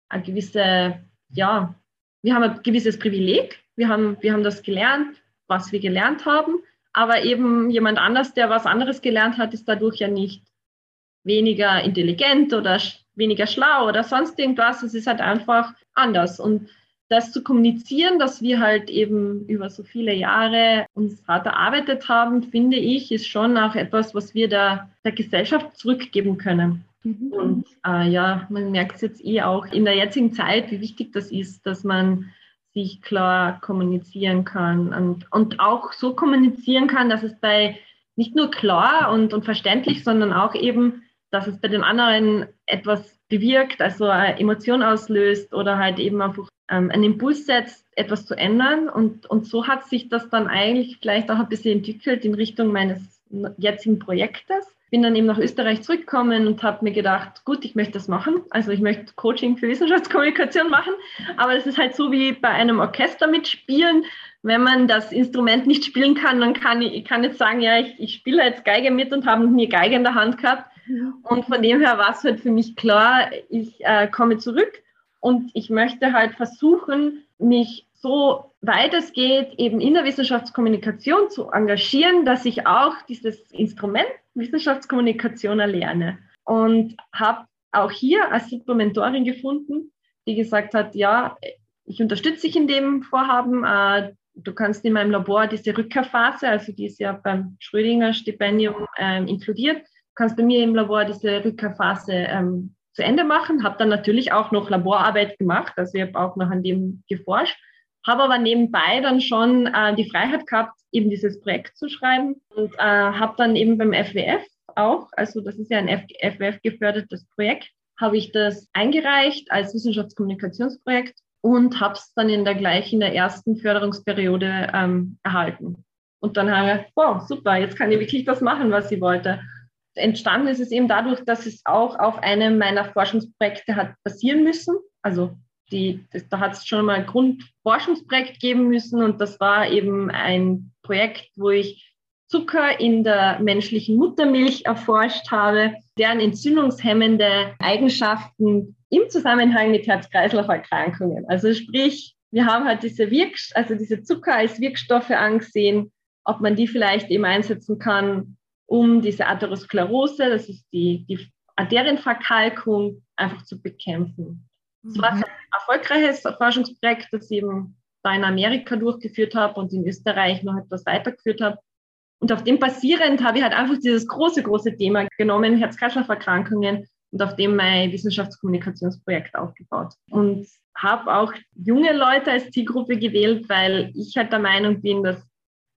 eine gewisse, ja, wir haben ein gewisses Privileg. Wir haben, wir haben das gelernt, was wir gelernt haben. Aber eben jemand anders, der was anderes gelernt hat, ist dadurch ja nicht weniger intelligent oder weniger schlau oder sonst irgendwas. Es ist halt einfach anders. Und das zu kommunizieren, dass wir halt eben über so viele Jahre uns hart erarbeitet haben, finde ich, ist schon auch etwas, was wir der, der Gesellschaft zurückgeben können. Mhm. Und äh, ja, man merkt es jetzt eh auch in der jetzigen Zeit, wie wichtig das ist, dass man sich klar kommunizieren kann und, und auch so kommunizieren kann, dass es bei nicht nur klar und, und verständlich, sondern auch eben, dass es bei den anderen etwas bewirkt, also eine Emotion auslöst oder halt eben einfach ähm, einen Impuls setzt, etwas zu ändern. Und, und so hat sich das dann eigentlich vielleicht auch ein bisschen entwickelt in Richtung meines jetzigen Projektes. Bin dann eben nach Österreich zurückgekommen und habe mir gedacht, gut, ich möchte das machen. Also ich möchte Coaching für Wissenschaftskommunikation machen. Aber es ist halt so wie bei einem Orchester mitspielen. Wenn man das Instrument nicht spielen kann, dann kann ich, ich kann jetzt sagen, ja, ich, ich spiele jetzt Geige mit und habe nie Geige in der Hand gehabt. Und von dem her war es halt für mich klar, ich äh, komme zurück und ich möchte halt versuchen, mich so weit es geht, eben in der Wissenschaftskommunikation zu engagieren, dass ich auch dieses Instrument Wissenschaftskommunikation erlerne. Und habe auch hier als super Mentorin gefunden, die gesagt hat, ja, ich unterstütze dich in dem Vorhaben. Äh, du kannst in meinem Labor diese Rückkehrphase, also die ist ja beim Schrödinger Stipendium ähm, inkludiert, kannst bei mir im Labor diese Rückkehrphase ähm, zu Ende machen. Habe dann natürlich auch noch Laborarbeit gemacht, also ich habe auch noch an dem geforscht, habe aber nebenbei dann schon äh, die Freiheit gehabt, eben dieses Projekt zu schreiben und äh, habe dann eben beim FWF auch, also das ist ja ein FWF gefördertes Projekt, habe ich das eingereicht als Wissenschaftskommunikationsprojekt und habe es dann in der gleich in der ersten Förderungsperiode ähm, erhalten. Und dann habe ich, wow, super, jetzt kann ich wirklich das machen, was ich wollte entstanden ist es eben dadurch, dass es auch auf einem meiner Forschungsprojekte hat basieren müssen. Also die, da hat es schon mal ein Grundforschungsprojekt geben müssen und das war eben ein Projekt, wo ich Zucker in der menschlichen Muttermilch erforscht habe, deren entzündungshemmende Eigenschaften im Zusammenhang mit Herz-Kreislauf-Erkrankungen. Also sprich, wir haben halt diese Wirk also diese Zucker als Wirkstoffe angesehen, ob man die vielleicht eben einsetzen kann, um diese Atherosklerose, das ist die, die Arterienverkalkung, einfach zu bekämpfen. Das war mhm. ein erfolgreiches Forschungsprojekt, das ich eben da in Amerika durchgeführt habe und in Österreich noch etwas weitergeführt habe. Und auf dem basierend habe ich halt einfach dieses große, große Thema genommen, Herz-Kreislauf-Erkrankungen, und auf dem mein Wissenschaftskommunikationsprojekt aufgebaut. Und habe auch junge Leute als Zielgruppe gewählt, weil ich halt der Meinung bin, dass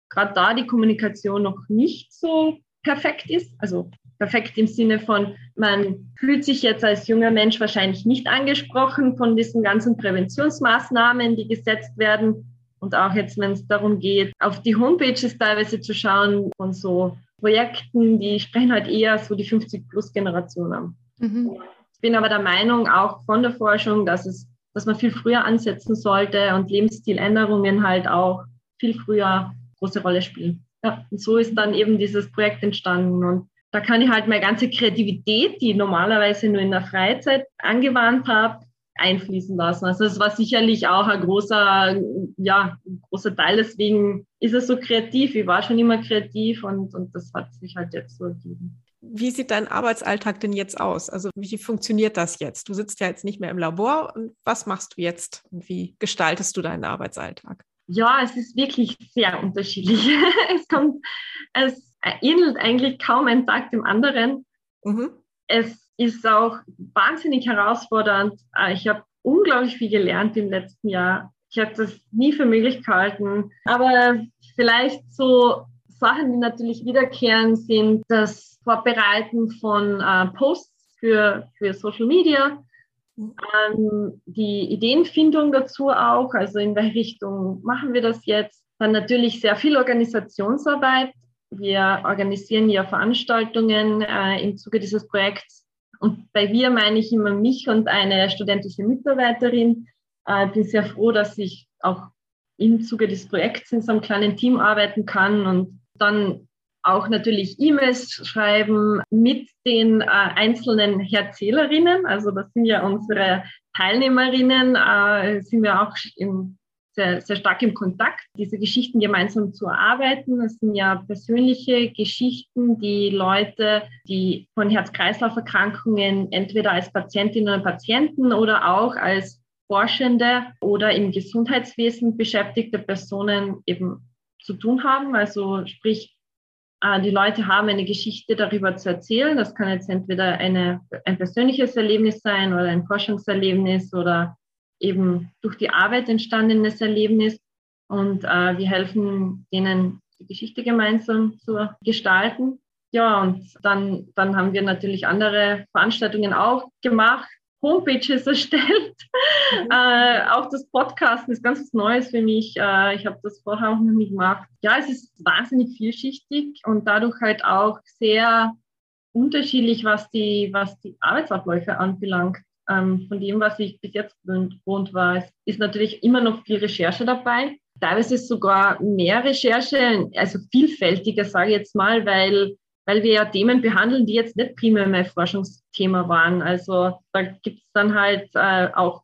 gerade da die Kommunikation noch nicht so perfekt ist. Also perfekt im Sinne von, man fühlt sich jetzt als junger Mensch wahrscheinlich nicht angesprochen von diesen ganzen Präventionsmaßnahmen, die gesetzt werden. Und auch jetzt, wenn es darum geht, auf die Homepages teilweise zu schauen von so Projekten, die sprechen halt eher so die 50-plus-Generation an. Mhm. Ich bin aber der Meinung, auch von der Forschung, dass es, dass man viel früher ansetzen sollte und Lebensstiländerungen halt auch viel früher große Rolle spielen. Ja, und so ist dann eben dieses Projekt entstanden. Und da kann ich halt meine ganze Kreativität, die ich normalerweise nur in der Freizeit angewandt habe, einfließen lassen. Also es war sicherlich auch ein großer, ja, ein großer Teil. Deswegen ist es so kreativ. Ich war schon immer kreativ und, und das hat sich halt jetzt so ergeben. Wie sieht dein Arbeitsalltag denn jetzt aus? Also wie funktioniert das jetzt? Du sitzt ja jetzt nicht mehr im Labor. Und was machst du jetzt? Wie gestaltest du deinen Arbeitsalltag? Ja, es ist wirklich sehr unterschiedlich. *laughs* es kommt, es ähnelt eigentlich kaum ein Tag dem anderen. Mhm. Es ist auch wahnsinnig herausfordernd. Äh, ich habe unglaublich viel gelernt im letzten Jahr. Ich hätte das nie für möglich gehalten. Aber vielleicht so Sachen, die natürlich wiederkehren, sind das Vorbereiten von äh, Posts für, für Social Media, ähm, die Ideenfindung dazu auch, also in welche Richtung machen wir das jetzt. Dann natürlich sehr viel Organisationsarbeit. Wir organisieren ja Veranstaltungen äh, im Zuge dieses Projekts. Und bei wir meine ich immer mich und eine studentische Mitarbeiterin. Äh, bin sehr froh, dass ich auch im Zuge des Projekts in so einem kleinen Team arbeiten kann und dann auch natürlich E-Mails schreiben mit den äh, einzelnen Erzählerinnen. Also das sind ja unsere Teilnehmerinnen, äh, sind wir auch im, sehr, sehr stark im Kontakt, diese Geschichten gemeinsam zu erarbeiten. Das sind ja persönliche Geschichten, die Leute, die von Herz-Kreislauf-Erkrankungen entweder als Patientinnen und Patienten oder auch als Forschende oder im Gesundheitswesen beschäftigte Personen eben zu tun haben. Also sprich, die Leute haben eine Geschichte darüber zu erzählen. Das kann jetzt entweder eine, ein persönliches Erlebnis sein oder ein Forschungserlebnis oder eben durch die Arbeit entstandenes Erlebnis. Und äh, wir helfen denen, die Geschichte gemeinsam zu gestalten. Ja, und dann, dann haben wir natürlich andere Veranstaltungen auch gemacht. Homepages erstellt. Mhm. Äh, auch das Podcasten ist ganz was Neues für mich. Äh, ich habe das vorher auch noch nie gemacht. Ja, es ist wahnsinnig vielschichtig und dadurch halt auch sehr unterschiedlich, was die, was die Arbeitsabläufe anbelangt. Ähm, von dem, was ich bis jetzt gewohnt war, es ist natürlich immer noch viel Recherche dabei. Teilweise ist sogar mehr Recherche, also vielfältiger, sage ich jetzt mal, weil weil wir ja Themen behandeln, die jetzt nicht primär mein Forschungsthema waren. Also da gibt es dann halt äh, auch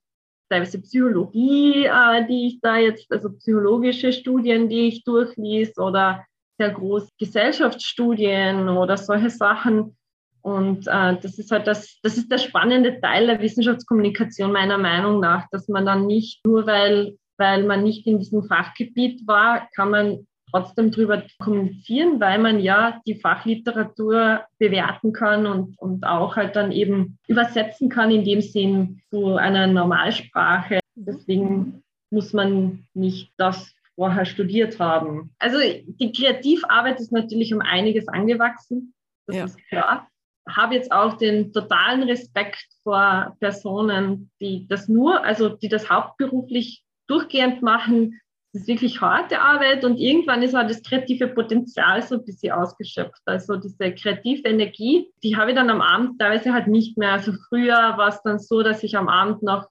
teilweise Psychologie, äh, die ich da jetzt, also psychologische Studien, die ich durchlies oder sehr große Gesellschaftsstudien oder solche Sachen. Und äh, das ist halt das, das ist der spannende Teil der Wissenschaftskommunikation meiner Meinung nach, dass man dann nicht nur, weil, weil man nicht in diesem Fachgebiet war, kann man trotzdem darüber kommunizieren, weil man ja die Fachliteratur bewerten kann und, und auch halt dann eben übersetzen kann in dem Sinn zu einer Normalsprache. Deswegen muss man nicht das vorher studiert haben. Also die Kreativarbeit ist natürlich um einiges angewachsen, das ja. ist klar. Habe jetzt auch den totalen Respekt vor Personen, die das nur, also die das hauptberuflich durchgehend machen, das ist wirklich harte Arbeit und irgendwann ist auch das kreative Potenzial so ein bisschen ausgeschöpft. Also diese kreative Energie, die habe ich dann am Abend teilweise halt nicht mehr. Also früher war es dann so, dass ich am Abend noch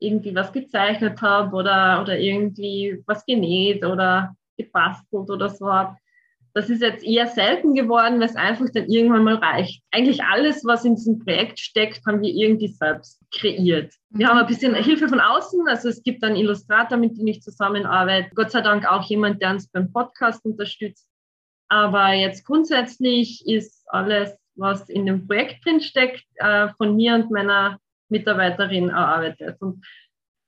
irgendwie was gezeichnet habe oder, oder irgendwie was genäht oder gebastelt oder so habe. Das ist jetzt eher selten geworden, weil es einfach dann irgendwann mal reicht. Eigentlich alles, was in diesem Projekt steckt, haben wir irgendwie selbst kreiert. Wir haben ein bisschen Hilfe von außen, also es gibt einen Illustrator, mit dem ich zusammenarbeite. Gott sei Dank auch jemand, der uns beim Podcast unterstützt. Aber jetzt grundsätzlich ist alles, was in dem Projekt drin steckt, äh, von mir und meiner Mitarbeiterin erarbeitet. Und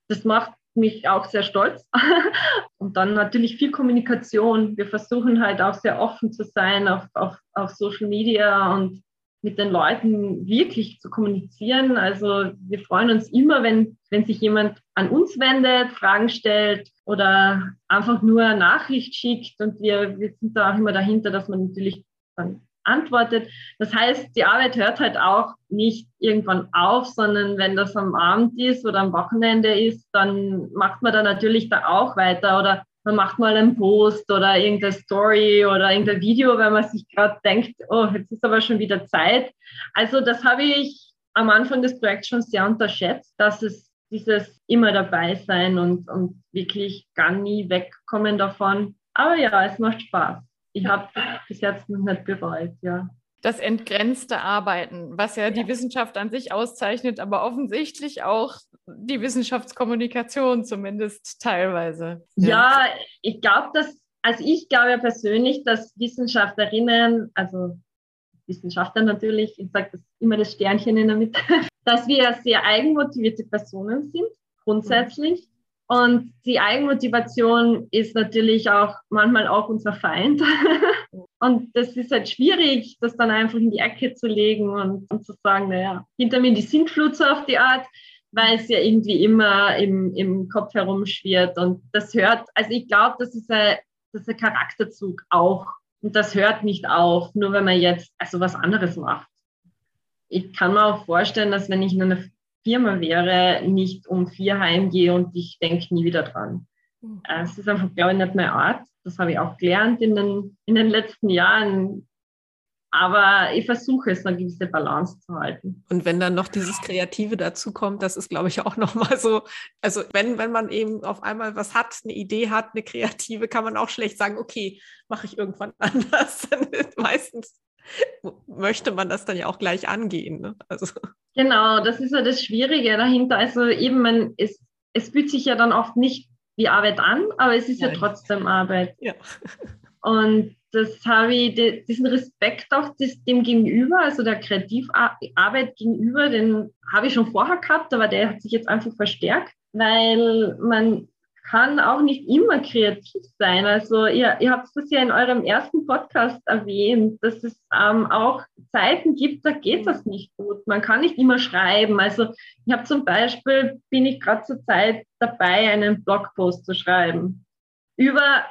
das macht mich auch sehr stolz. *laughs* und dann natürlich viel Kommunikation. Wir versuchen halt auch sehr offen zu sein auf, auf, auf Social Media und mit den Leuten wirklich zu kommunizieren. Also wir freuen uns immer, wenn, wenn sich jemand an uns wendet, Fragen stellt oder einfach nur eine Nachricht schickt. Und wir, wir sind da auch immer dahinter, dass man natürlich dann antwortet. Das heißt, die Arbeit hört halt auch nicht irgendwann auf, sondern wenn das am Abend ist oder am Wochenende ist, dann macht man da natürlich da auch weiter oder man macht mal einen Post oder irgendeine Story oder irgendein Video, wenn man sich gerade denkt, oh, jetzt ist aber schon wieder Zeit. Also das habe ich am Anfang des Projekts schon sehr unterschätzt, dass es dieses immer dabei sein und, und wirklich gar nie wegkommen davon. Aber ja, es macht Spaß. Ich habe bis jetzt noch nicht bereut, ja das entgrenzte Arbeiten, was ja, ja, die Wissenschaft an sich auszeichnet, aber offensichtlich auch die Wissenschaftskommunikation zumindest teilweise. Ja, ja ich glaube, dass, also ich glaube ja persönlich, dass Wissenschaftlerinnen, also Wissenschaftler natürlich, ich sage das immer das Sternchen in der Mitte, *laughs* dass wir sehr eigenmotivierte Personen sind, grundsätzlich. Und die Eigenmotivation ist natürlich auch manchmal auch unser Feind. *laughs* Und das ist halt schwierig, das dann einfach in die Ecke zu legen und, und zu sagen, naja, hinter mir die Sintflut so auf die Art, weil es ja irgendwie immer im, im Kopf herumschwirrt. Und das hört, also ich glaube, das ist ein, das ist ein Charakterzug auch. Und das hört nicht auf, nur wenn man jetzt also was anderes macht. Ich kann mir auch vorstellen, dass wenn ich in einer Firma wäre, nicht um vier heimgehe und ich denke nie wieder dran. Mhm. Es ist einfach, glaube ich, nicht meine Art. Das habe ich auch gelernt in den, in den letzten Jahren. Aber ich versuche es, eine gewisse Balance zu halten. Und wenn dann noch dieses Kreative dazu kommt, das ist, glaube ich, auch nochmal so. Also, wenn, wenn man eben auf einmal was hat, eine Idee hat, eine Kreative, kann man auch schlecht sagen, okay, mache ich irgendwann *laughs* anders. meistens möchte man das dann ja auch gleich angehen. Ne? Also. Genau, das ist ja das Schwierige dahinter. Also, eben, man, es, es fühlt sich ja dann oft nicht wie Arbeit an, aber es ist Nein. ja trotzdem Arbeit. Ja. Und das habe ich, diesen Respekt auch dem gegenüber, also der Kreativarbeit gegenüber, den habe ich schon vorher gehabt, aber der hat sich jetzt einfach verstärkt, weil man kann auch nicht immer kreativ sein. Also ihr, ihr habt es ja in eurem ersten Podcast erwähnt, dass es ähm, auch Zeiten gibt, da geht das nicht gut. Man kann nicht immer schreiben. Also ich habe zum Beispiel, bin ich gerade zur Zeit dabei, einen Blogpost zu schreiben über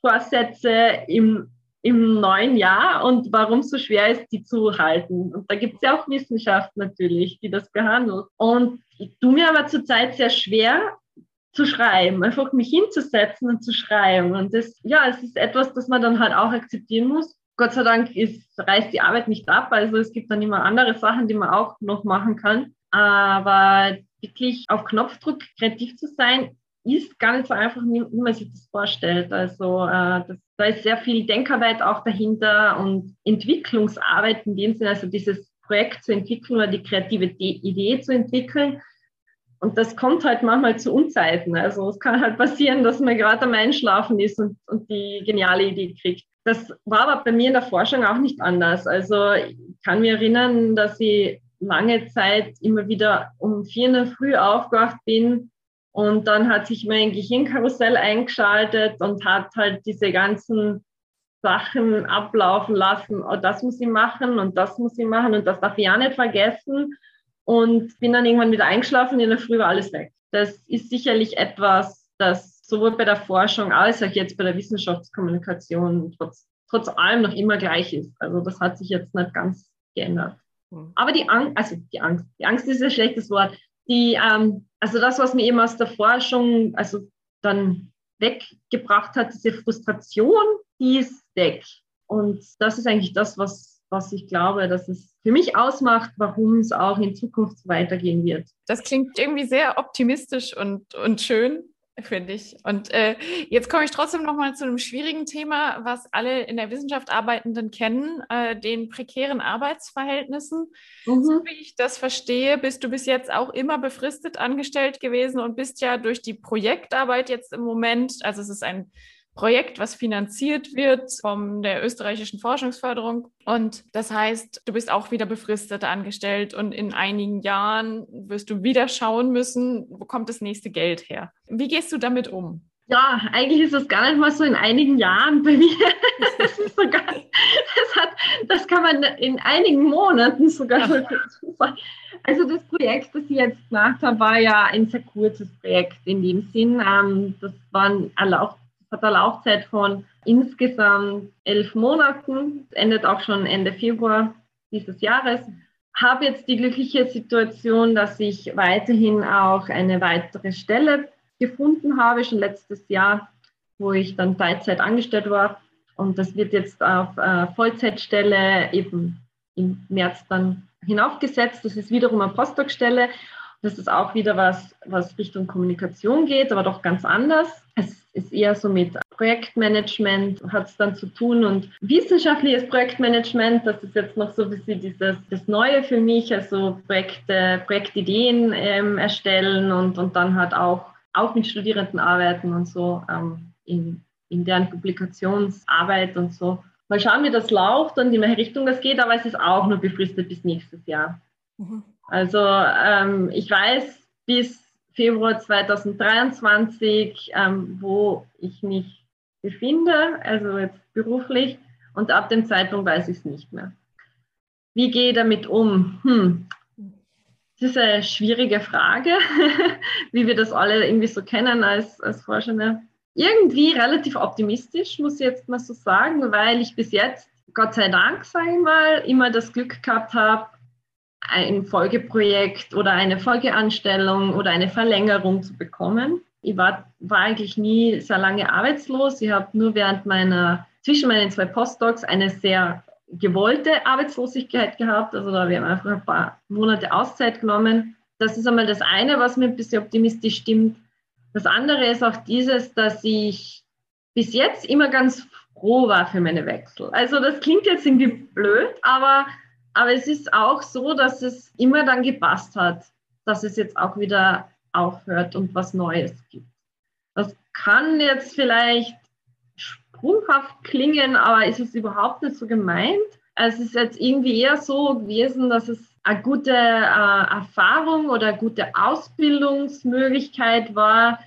Vorsätze im, im neuen Jahr und warum es so schwer ist, die zu halten. Und da gibt es ja auch Wissenschaft natürlich, die das behandelt. Und ich tue mir aber zurzeit sehr schwer, zu schreiben, einfach mich hinzusetzen und zu schreiben. Und das, ja, es ist etwas, das man dann halt auch akzeptieren muss. Gott sei Dank ist, reißt die Arbeit nicht ab. Also es gibt dann immer andere Sachen, die man auch noch machen kann. Aber wirklich auf Knopfdruck kreativ zu sein, ist gar nicht so einfach, wie man sich das vorstellt. Also äh, das, da ist sehr viel Denkarbeit auch dahinter und Entwicklungsarbeit in dem Sinne, also dieses Projekt zu entwickeln oder die kreative Idee zu entwickeln. Und das kommt halt manchmal zu Unzeiten. Also es kann halt passieren, dass man gerade am Einschlafen ist und, und die geniale Idee kriegt. Das war aber bei mir in der Forschung auch nicht anders. Also ich kann mich erinnern, dass ich lange Zeit immer wieder um vier in der Früh aufgewacht bin und dann hat sich mein Gehirnkarussell eingeschaltet und hat halt diese ganzen Sachen ablaufen lassen. Oh, das muss ich machen und das muss ich machen und das darf ich auch nicht vergessen und bin dann irgendwann wieder eingeschlafen. In der Früh war alles weg. Das ist sicherlich etwas, das sowohl bei der Forschung als auch jetzt bei der Wissenschaftskommunikation trotz, trotz allem noch immer gleich ist. Also das hat sich jetzt nicht ganz geändert. Hm. Aber die Angst, also die Angst, die Angst ist ein schlechtes Wort. Die, ähm, also das, was mir eben aus der Forschung, also dann weggebracht hat, diese Frustration, die ist weg. Und das ist eigentlich das, was was ich glaube, dass es für mich ausmacht, warum es auch in Zukunft weitergehen wird. Das klingt irgendwie sehr optimistisch und, und schön, finde ich. Und äh, jetzt komme ich trotzdem noch mal zu einem schwierigen Thema, was alle in der Wissenschaft Arbeitenden kennen, äh, den prekären Arbeitsverhältnissen. Mhm. So wie ich das verstehe, bist du bis jetzt auch immer befristet angestellt gewesen und bist ja durch die Projektarbeit jetzt im Moment, also es ist ein Projekt, was finanziert wird von der österreichischen Forschungsförderung. Und das heißt, du bist auch wieder befristet angestellt und in einigen Jahren wirst du wieder schauen müssen, wo kommt das nächste Geld her. Wie gehst du damit um? Ja, eigentlich ist das gar nicht mal so in einigen Jahren bei mir. *laughs* Das ist sogar, das hat, das kann man in einigen Monaten sogar. Also das Projekt, das ich jetzt gemacht habe, war ja ein sehr kurzes Projekt in dem Sinn. Ähm, das waren erlaubt hat eine Laufzeit von insgesamt elf Monaten, endet auch schon Ende Februar dieses Jahres. Habe jetzt die glückliche Situation, dass ich weiterhin auch eine weitere Stelle gefunden habe, schon letztes Jahr wo ich dann Teilzeit angestellt war. Und das wird jetzt auf äh, Vollzeitstelle eben im März dann hinaufgesetzt. Das ist wiederum eine Postdoc-Stelle. Das ist auch wieder was, was Richtung Kommunikation geht, aber doch ganz anders. Es ist eher so mit Projektmanagement, hat es dann zu tun und wissenschaftliches Projektmanagement, das ist jetzt noch so ein bisschen dieses, das Neue für mich, also Projekte, Projektideen ähm, erstellen und, und dann halt auch, auch mit Studierenden arbeiten und so ähm, in, in deren Publikationsarbeit und so. Mal schauen, wie das läuft und in welche Richtung das geht, aber es ist auch nur befristet bis nächstes Jahr. Mhm. Also ähm, ich weiß bis Februar 2023, ähm, wo ich mich befinde, also jetzt beruflich, und ab dem Zeitpunkt weiß ich es nicht mehr. Wie gehe ich damit um? Hm. Das ist eine schwierige Frage, *laughs* wie wir das alle irgendwie so kennen als, als Forschende. Irgendwie relativ optimistisch, muss ich jetzt mal so sagen, weil ich bis jetzt, Gott sei Dank, sage ich mal, immer das Glück gehabt habe, ein Folgeprojekt oder eine Folgeanstellung oder eine Verlängerung zu bekommen. Ich war, war eigentlich nie sehr lange arbeitslos. Ich habe nur während meiner, zwischen meinen zwei Postdocs eine sehr gewollte Arbeitslosigkeit gehabt. Also da habe ich einfach ein paar Monate Auszeit genommen. Das ist einmal das eine, was mir ein bisschen optimistisch stimmt. Das andere ist auch dieses, dass ich bis jetzt immer ganz froh war für meine Wechsel. Also das klingt jetzt irgendwie blöd, aber aber es ist auch so, dass es immer dann gepasst hat, dass es jetzt auch wieder aufhört und was Neues gibt. Das kann jetzt vielleicht sprunghaft klingen, aber ist es überhaupt nicht so gemeint. Es ist jetzt irgendwie eher so gewesen, dass es eine gute äh, Erfahrung oder eine gute Ausbildungsmöglichkeit war.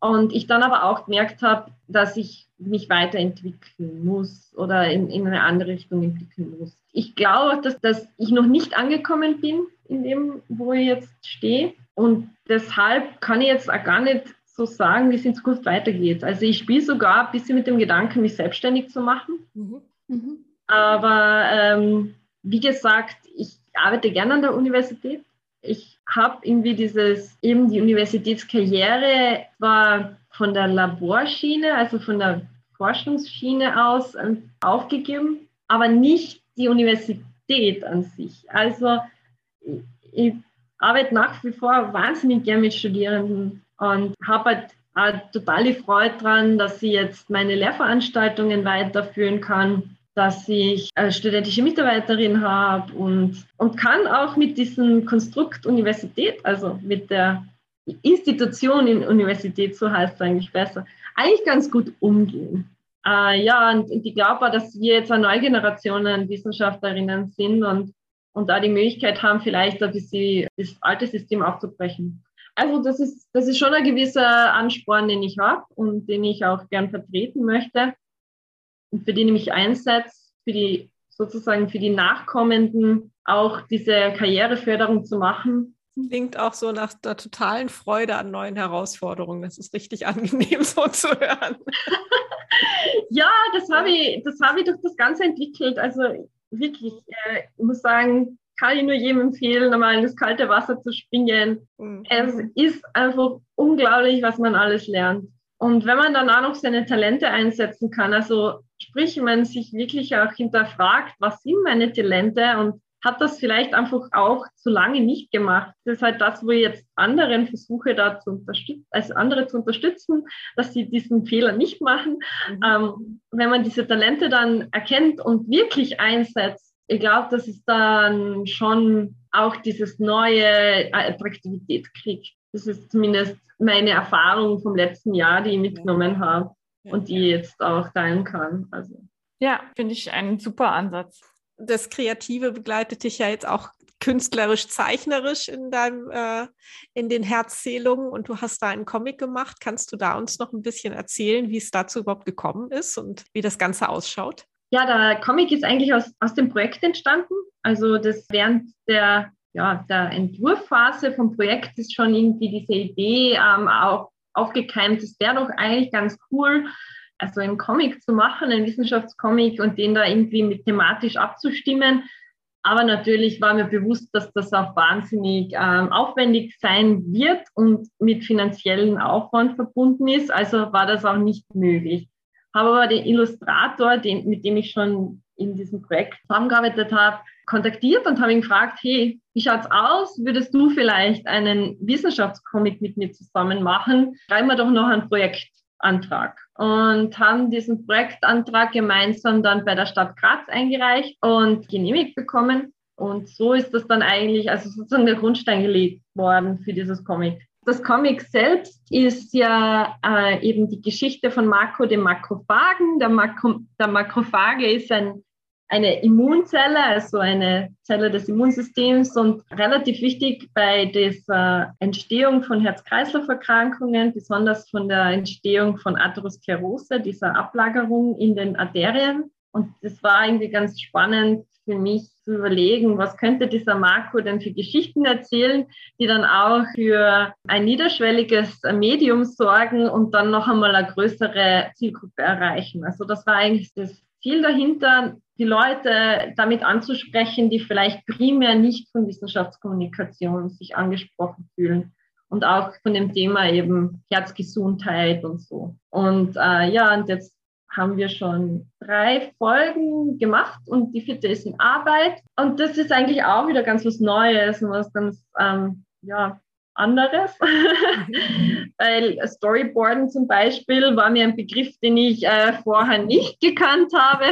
Und ich dann aber auch gemerkt habe, dass ich mich weiterentwickeln muss oder in, in eine andere Richtung entwickeln muss. Ich glaube auch, dass, dass ich noch nicht angekommen bin in dem, wo ich jetzt stehe. Und deshalb kann ich jetzt auch gar nicht so sagen, wie es in Zukunft weitergeht. Also ich spiele sogar ein bisschen mit dem Gedanken, mich selbstständig zu machen. Mhm. Mhm. Aber ähm, wie gesagt, ich arbeite gerne an der Universität. Ich habe irgendwie dieses, eben die Universitätskarriere war von der Laborschiene, also von der Forschungsschiene aus ähm, aufgegeben, aber nicht die Universität an sich. Also ich, arbeite nach wie vor wahnsinnig gern mit Studierenden und habe halt total die Freude daran, dass ich jetzt meine Lehrveranstaltungen weiterführen kann, dass ich eine studentische Mitarbeiterin habe und, und kann auch mit diesem Konstrukt Universität, also mit der Institution in Universität, so heißt es eigentlich besser, eigentlich ganz gut umgehen. Äh, ja, und, und ich glaube auch, dass wir jetzt eine neue Generation an Wissenschaftlerinnen sind und, und da die Möglichkeit haben, vielleicht ein bisschen das alte System aufzubrechen. Also das ist, das ist schon ein gewisser Ansporn, den ich habe und den ich auch gern vertreten möchte und für den ich mich einsetze, für die sozusagen für die Nachkommenden auch diese Karriereförderung zu machen Klingt auch so nach der totalen Freude an neuen Herausforderungen. Das ist richtig *laughs* angenehm so zu hören. *laughs* ja, das habe ich, das ich durch das Ganze entwickelt. Also wirklich, äh, ich muss sagen, kann ich nur jedem empfehlen, einmal in das kalte Wasser zu springen. Mhm. Es ist einfach unglaublich, was man alles lernt. Und wenn man dann auch noch seine Talente einsetzen kann, also sprich, man sich wirklich auch hinterfragt, was sind meine Talente und hat das vielleicht einfach auch zu lange nicht gemacht. Das ist halt das, wo ich jetzt anderen versuche, da zu unterstützen, also andere zu unterstützen, dass sie diesen Fehler nicht machen. Mhm. Ähm, wenn man diese Talente dann erkennt und wirklich einsetzt, ich glaube, dass es dann schon auch dieses neue Attraktivität kriegt. Das ist zumindest meine Erfahrung vom letzten Jahr, die ich mitgenommen habe und die ich jetzt auch teilen kann. Also. Ja, finde ich einen super Ansatz das Kreative begleitet dich ja jetzt auch künstlerisch, zeichnerisch in deinem, äh, in den Herzzählungen und du hast da einen Comic gemacht. Kannst du da uns noch ein bisschen erzählen, wie es dazu überhaupt gekommen ist und wie das Ganze ausschaut? Ja, der Comic ist eigentlich aus, aus dem Projekt entstanden. Also das während der, ja, der Entwurfphase vom Projekt ist schon irgendwie diese Idee ähm, auch aufgekeimt. Das wäre doch eigentlich ganz cool, also einen Comic zu machen, einen Wissenschaftscomic und den da irgendwie mit thematisch abzustimmen. Aber natürlich war mir bewusst, dass das auch wahnsinnig ähm, aufwendig sein wird und mit finanziellen Aufwand verbunden ist. Also war das auch nicht möglich. Habe aber den Illustrator, den, mit dem ich schon in diesem Projekt zusammengearbeitet habe, kontaktiert und habe ihn gefragt, hey, wie schaut's aus? Würdest du vielleicht einen Wissenschaftscomic mit mir zusammen machen? Schreiben wir doch noch einen Projektantrag. Und haben diesen Projektantrag gemeinsam dann bei der Stadt Graz eingereicht und genehmigt bekommen. Und so ist das dann eigentlich, also sozusagen der Grundstein gelegt worden für dieses Comic. Das Comic selbst ist ja äh, eben die Geschichte von Marco dem Makrophagen. Der, Makro, der Makrophage ist ein eine Immunzelle, also eine Zelle des Immunsystems und relativ wichtig bei dieser Entstehung von Herz-Kreislauf-Erkrankungen, besonders von der Entstehung von Atherosklerose, dieser Ablagerung in den Arterien. Und das war irgendwie ganz spannend für mich zu überlegen, was könnte dieser Marco denn für Geschichten erzählen, die dann auch für ein niederschwelliges Medium sorgen und dann noch einmal eine größere Zielgruppe erreichen. Also das war eigentlich das Ziel dahinter, die Leute damit anzusprechen, die vielleicht primär nicht von Wissenschaftskommunikation sich angesprochen fühlen und auch von dem Thema eben Herzgesundheit und so. Und äh, ja, und jetzt haben wir schon drei Folgen gemacht und die vierte ist in Arbeit. Und das ist eigentlich auch wieder ganz was Neues und was ganz ähm, ja, anderes, mhm. *laughs* weil Storyboarden zum Beispiel war mir ein Begriff, den ich äh, vorher nicht gekannt habe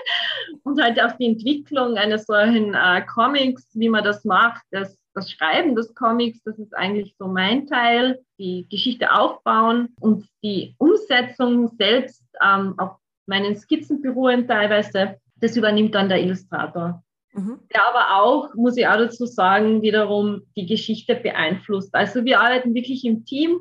*laughs* und halt auch die Entwicklung eines solchen äh, Comics, wie man das macht, das, das Schreiben des Comics, das ist eigentlich so mein Teil, die Geschichte aufbauen und die Umsetzung selbst ähm, auf meinen Skizzen beruhen teilweise, das übernimmt dann der Illustrator. Mhm. Der aber auch, muss ich auch dazu sagen, wiederum die Geschichte beeinflusst. Also wir arbeiten wirklich im Team.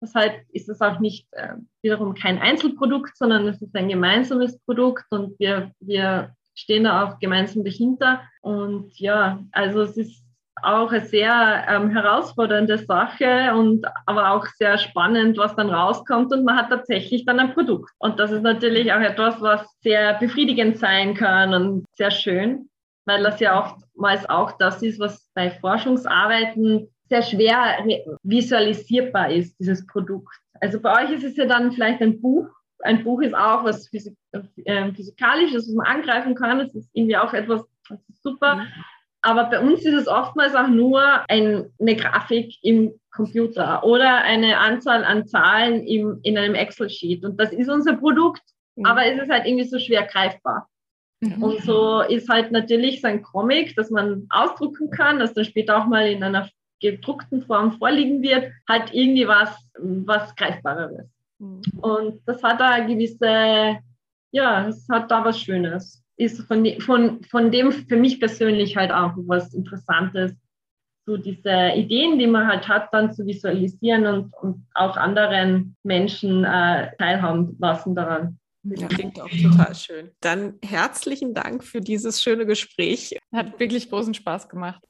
Deshalb ist es auch nicht äh, wiederum kein Einzelprodukt, sondern es ist ein gemeinsames Produkt und wir, wir stehen da auch gemeinsam dahinter. Und ja, also es ist auch eine sehr ähm, herausfordernde Sache und aber auch sehr spannend, was dann rauskommt und man hat tatsächlich dann ein Produkt. Und das ist natürlich auch etwas, was sehr befriedigend sein kann und sehr schön weil das ja oftmals auch das ist, was bei Forschungsarbeiten sehr schwer visualisierbar ist, dieses Produkt. Also bei euch ist es ja dann vielleicht ein Buch. Ein Buch ist auch was Physik äh, Physikalisches, was man angreifen kann. Das ist irgendwie auch etwas, das ist super. Mhm. Aber bei uns ist es oftmals auch nur ein, eine Grafik im Computer oder eine Anzahl an Zahlen im, in einem Excel-Sheet. Und das ist unser Produkt, mhm. aber es ist halt irgendwie so schwer greifbar. Mhm. Und so ist halt natürlich so ein Comic, das man ausdrucken kann, das dann später auch mal in einer gedruckten Form vorliegen wird, halt irgendwie was, was Greifbareres. Mhm. Und das hat da gewisse, ja, es hat da was Schönes. Ist von, von, von dem für mich persönlich halt auch was Interessantes, so diese Ideen, die man halt hat, dann zu visualisieren und, und auch anderen Menschen äh, teilhaben lassen daran. Ja, klingt auch total schön. Dann herzlichen Dank für dieses schöne Gespräch. Hat wirklich großen Spaß gemacht.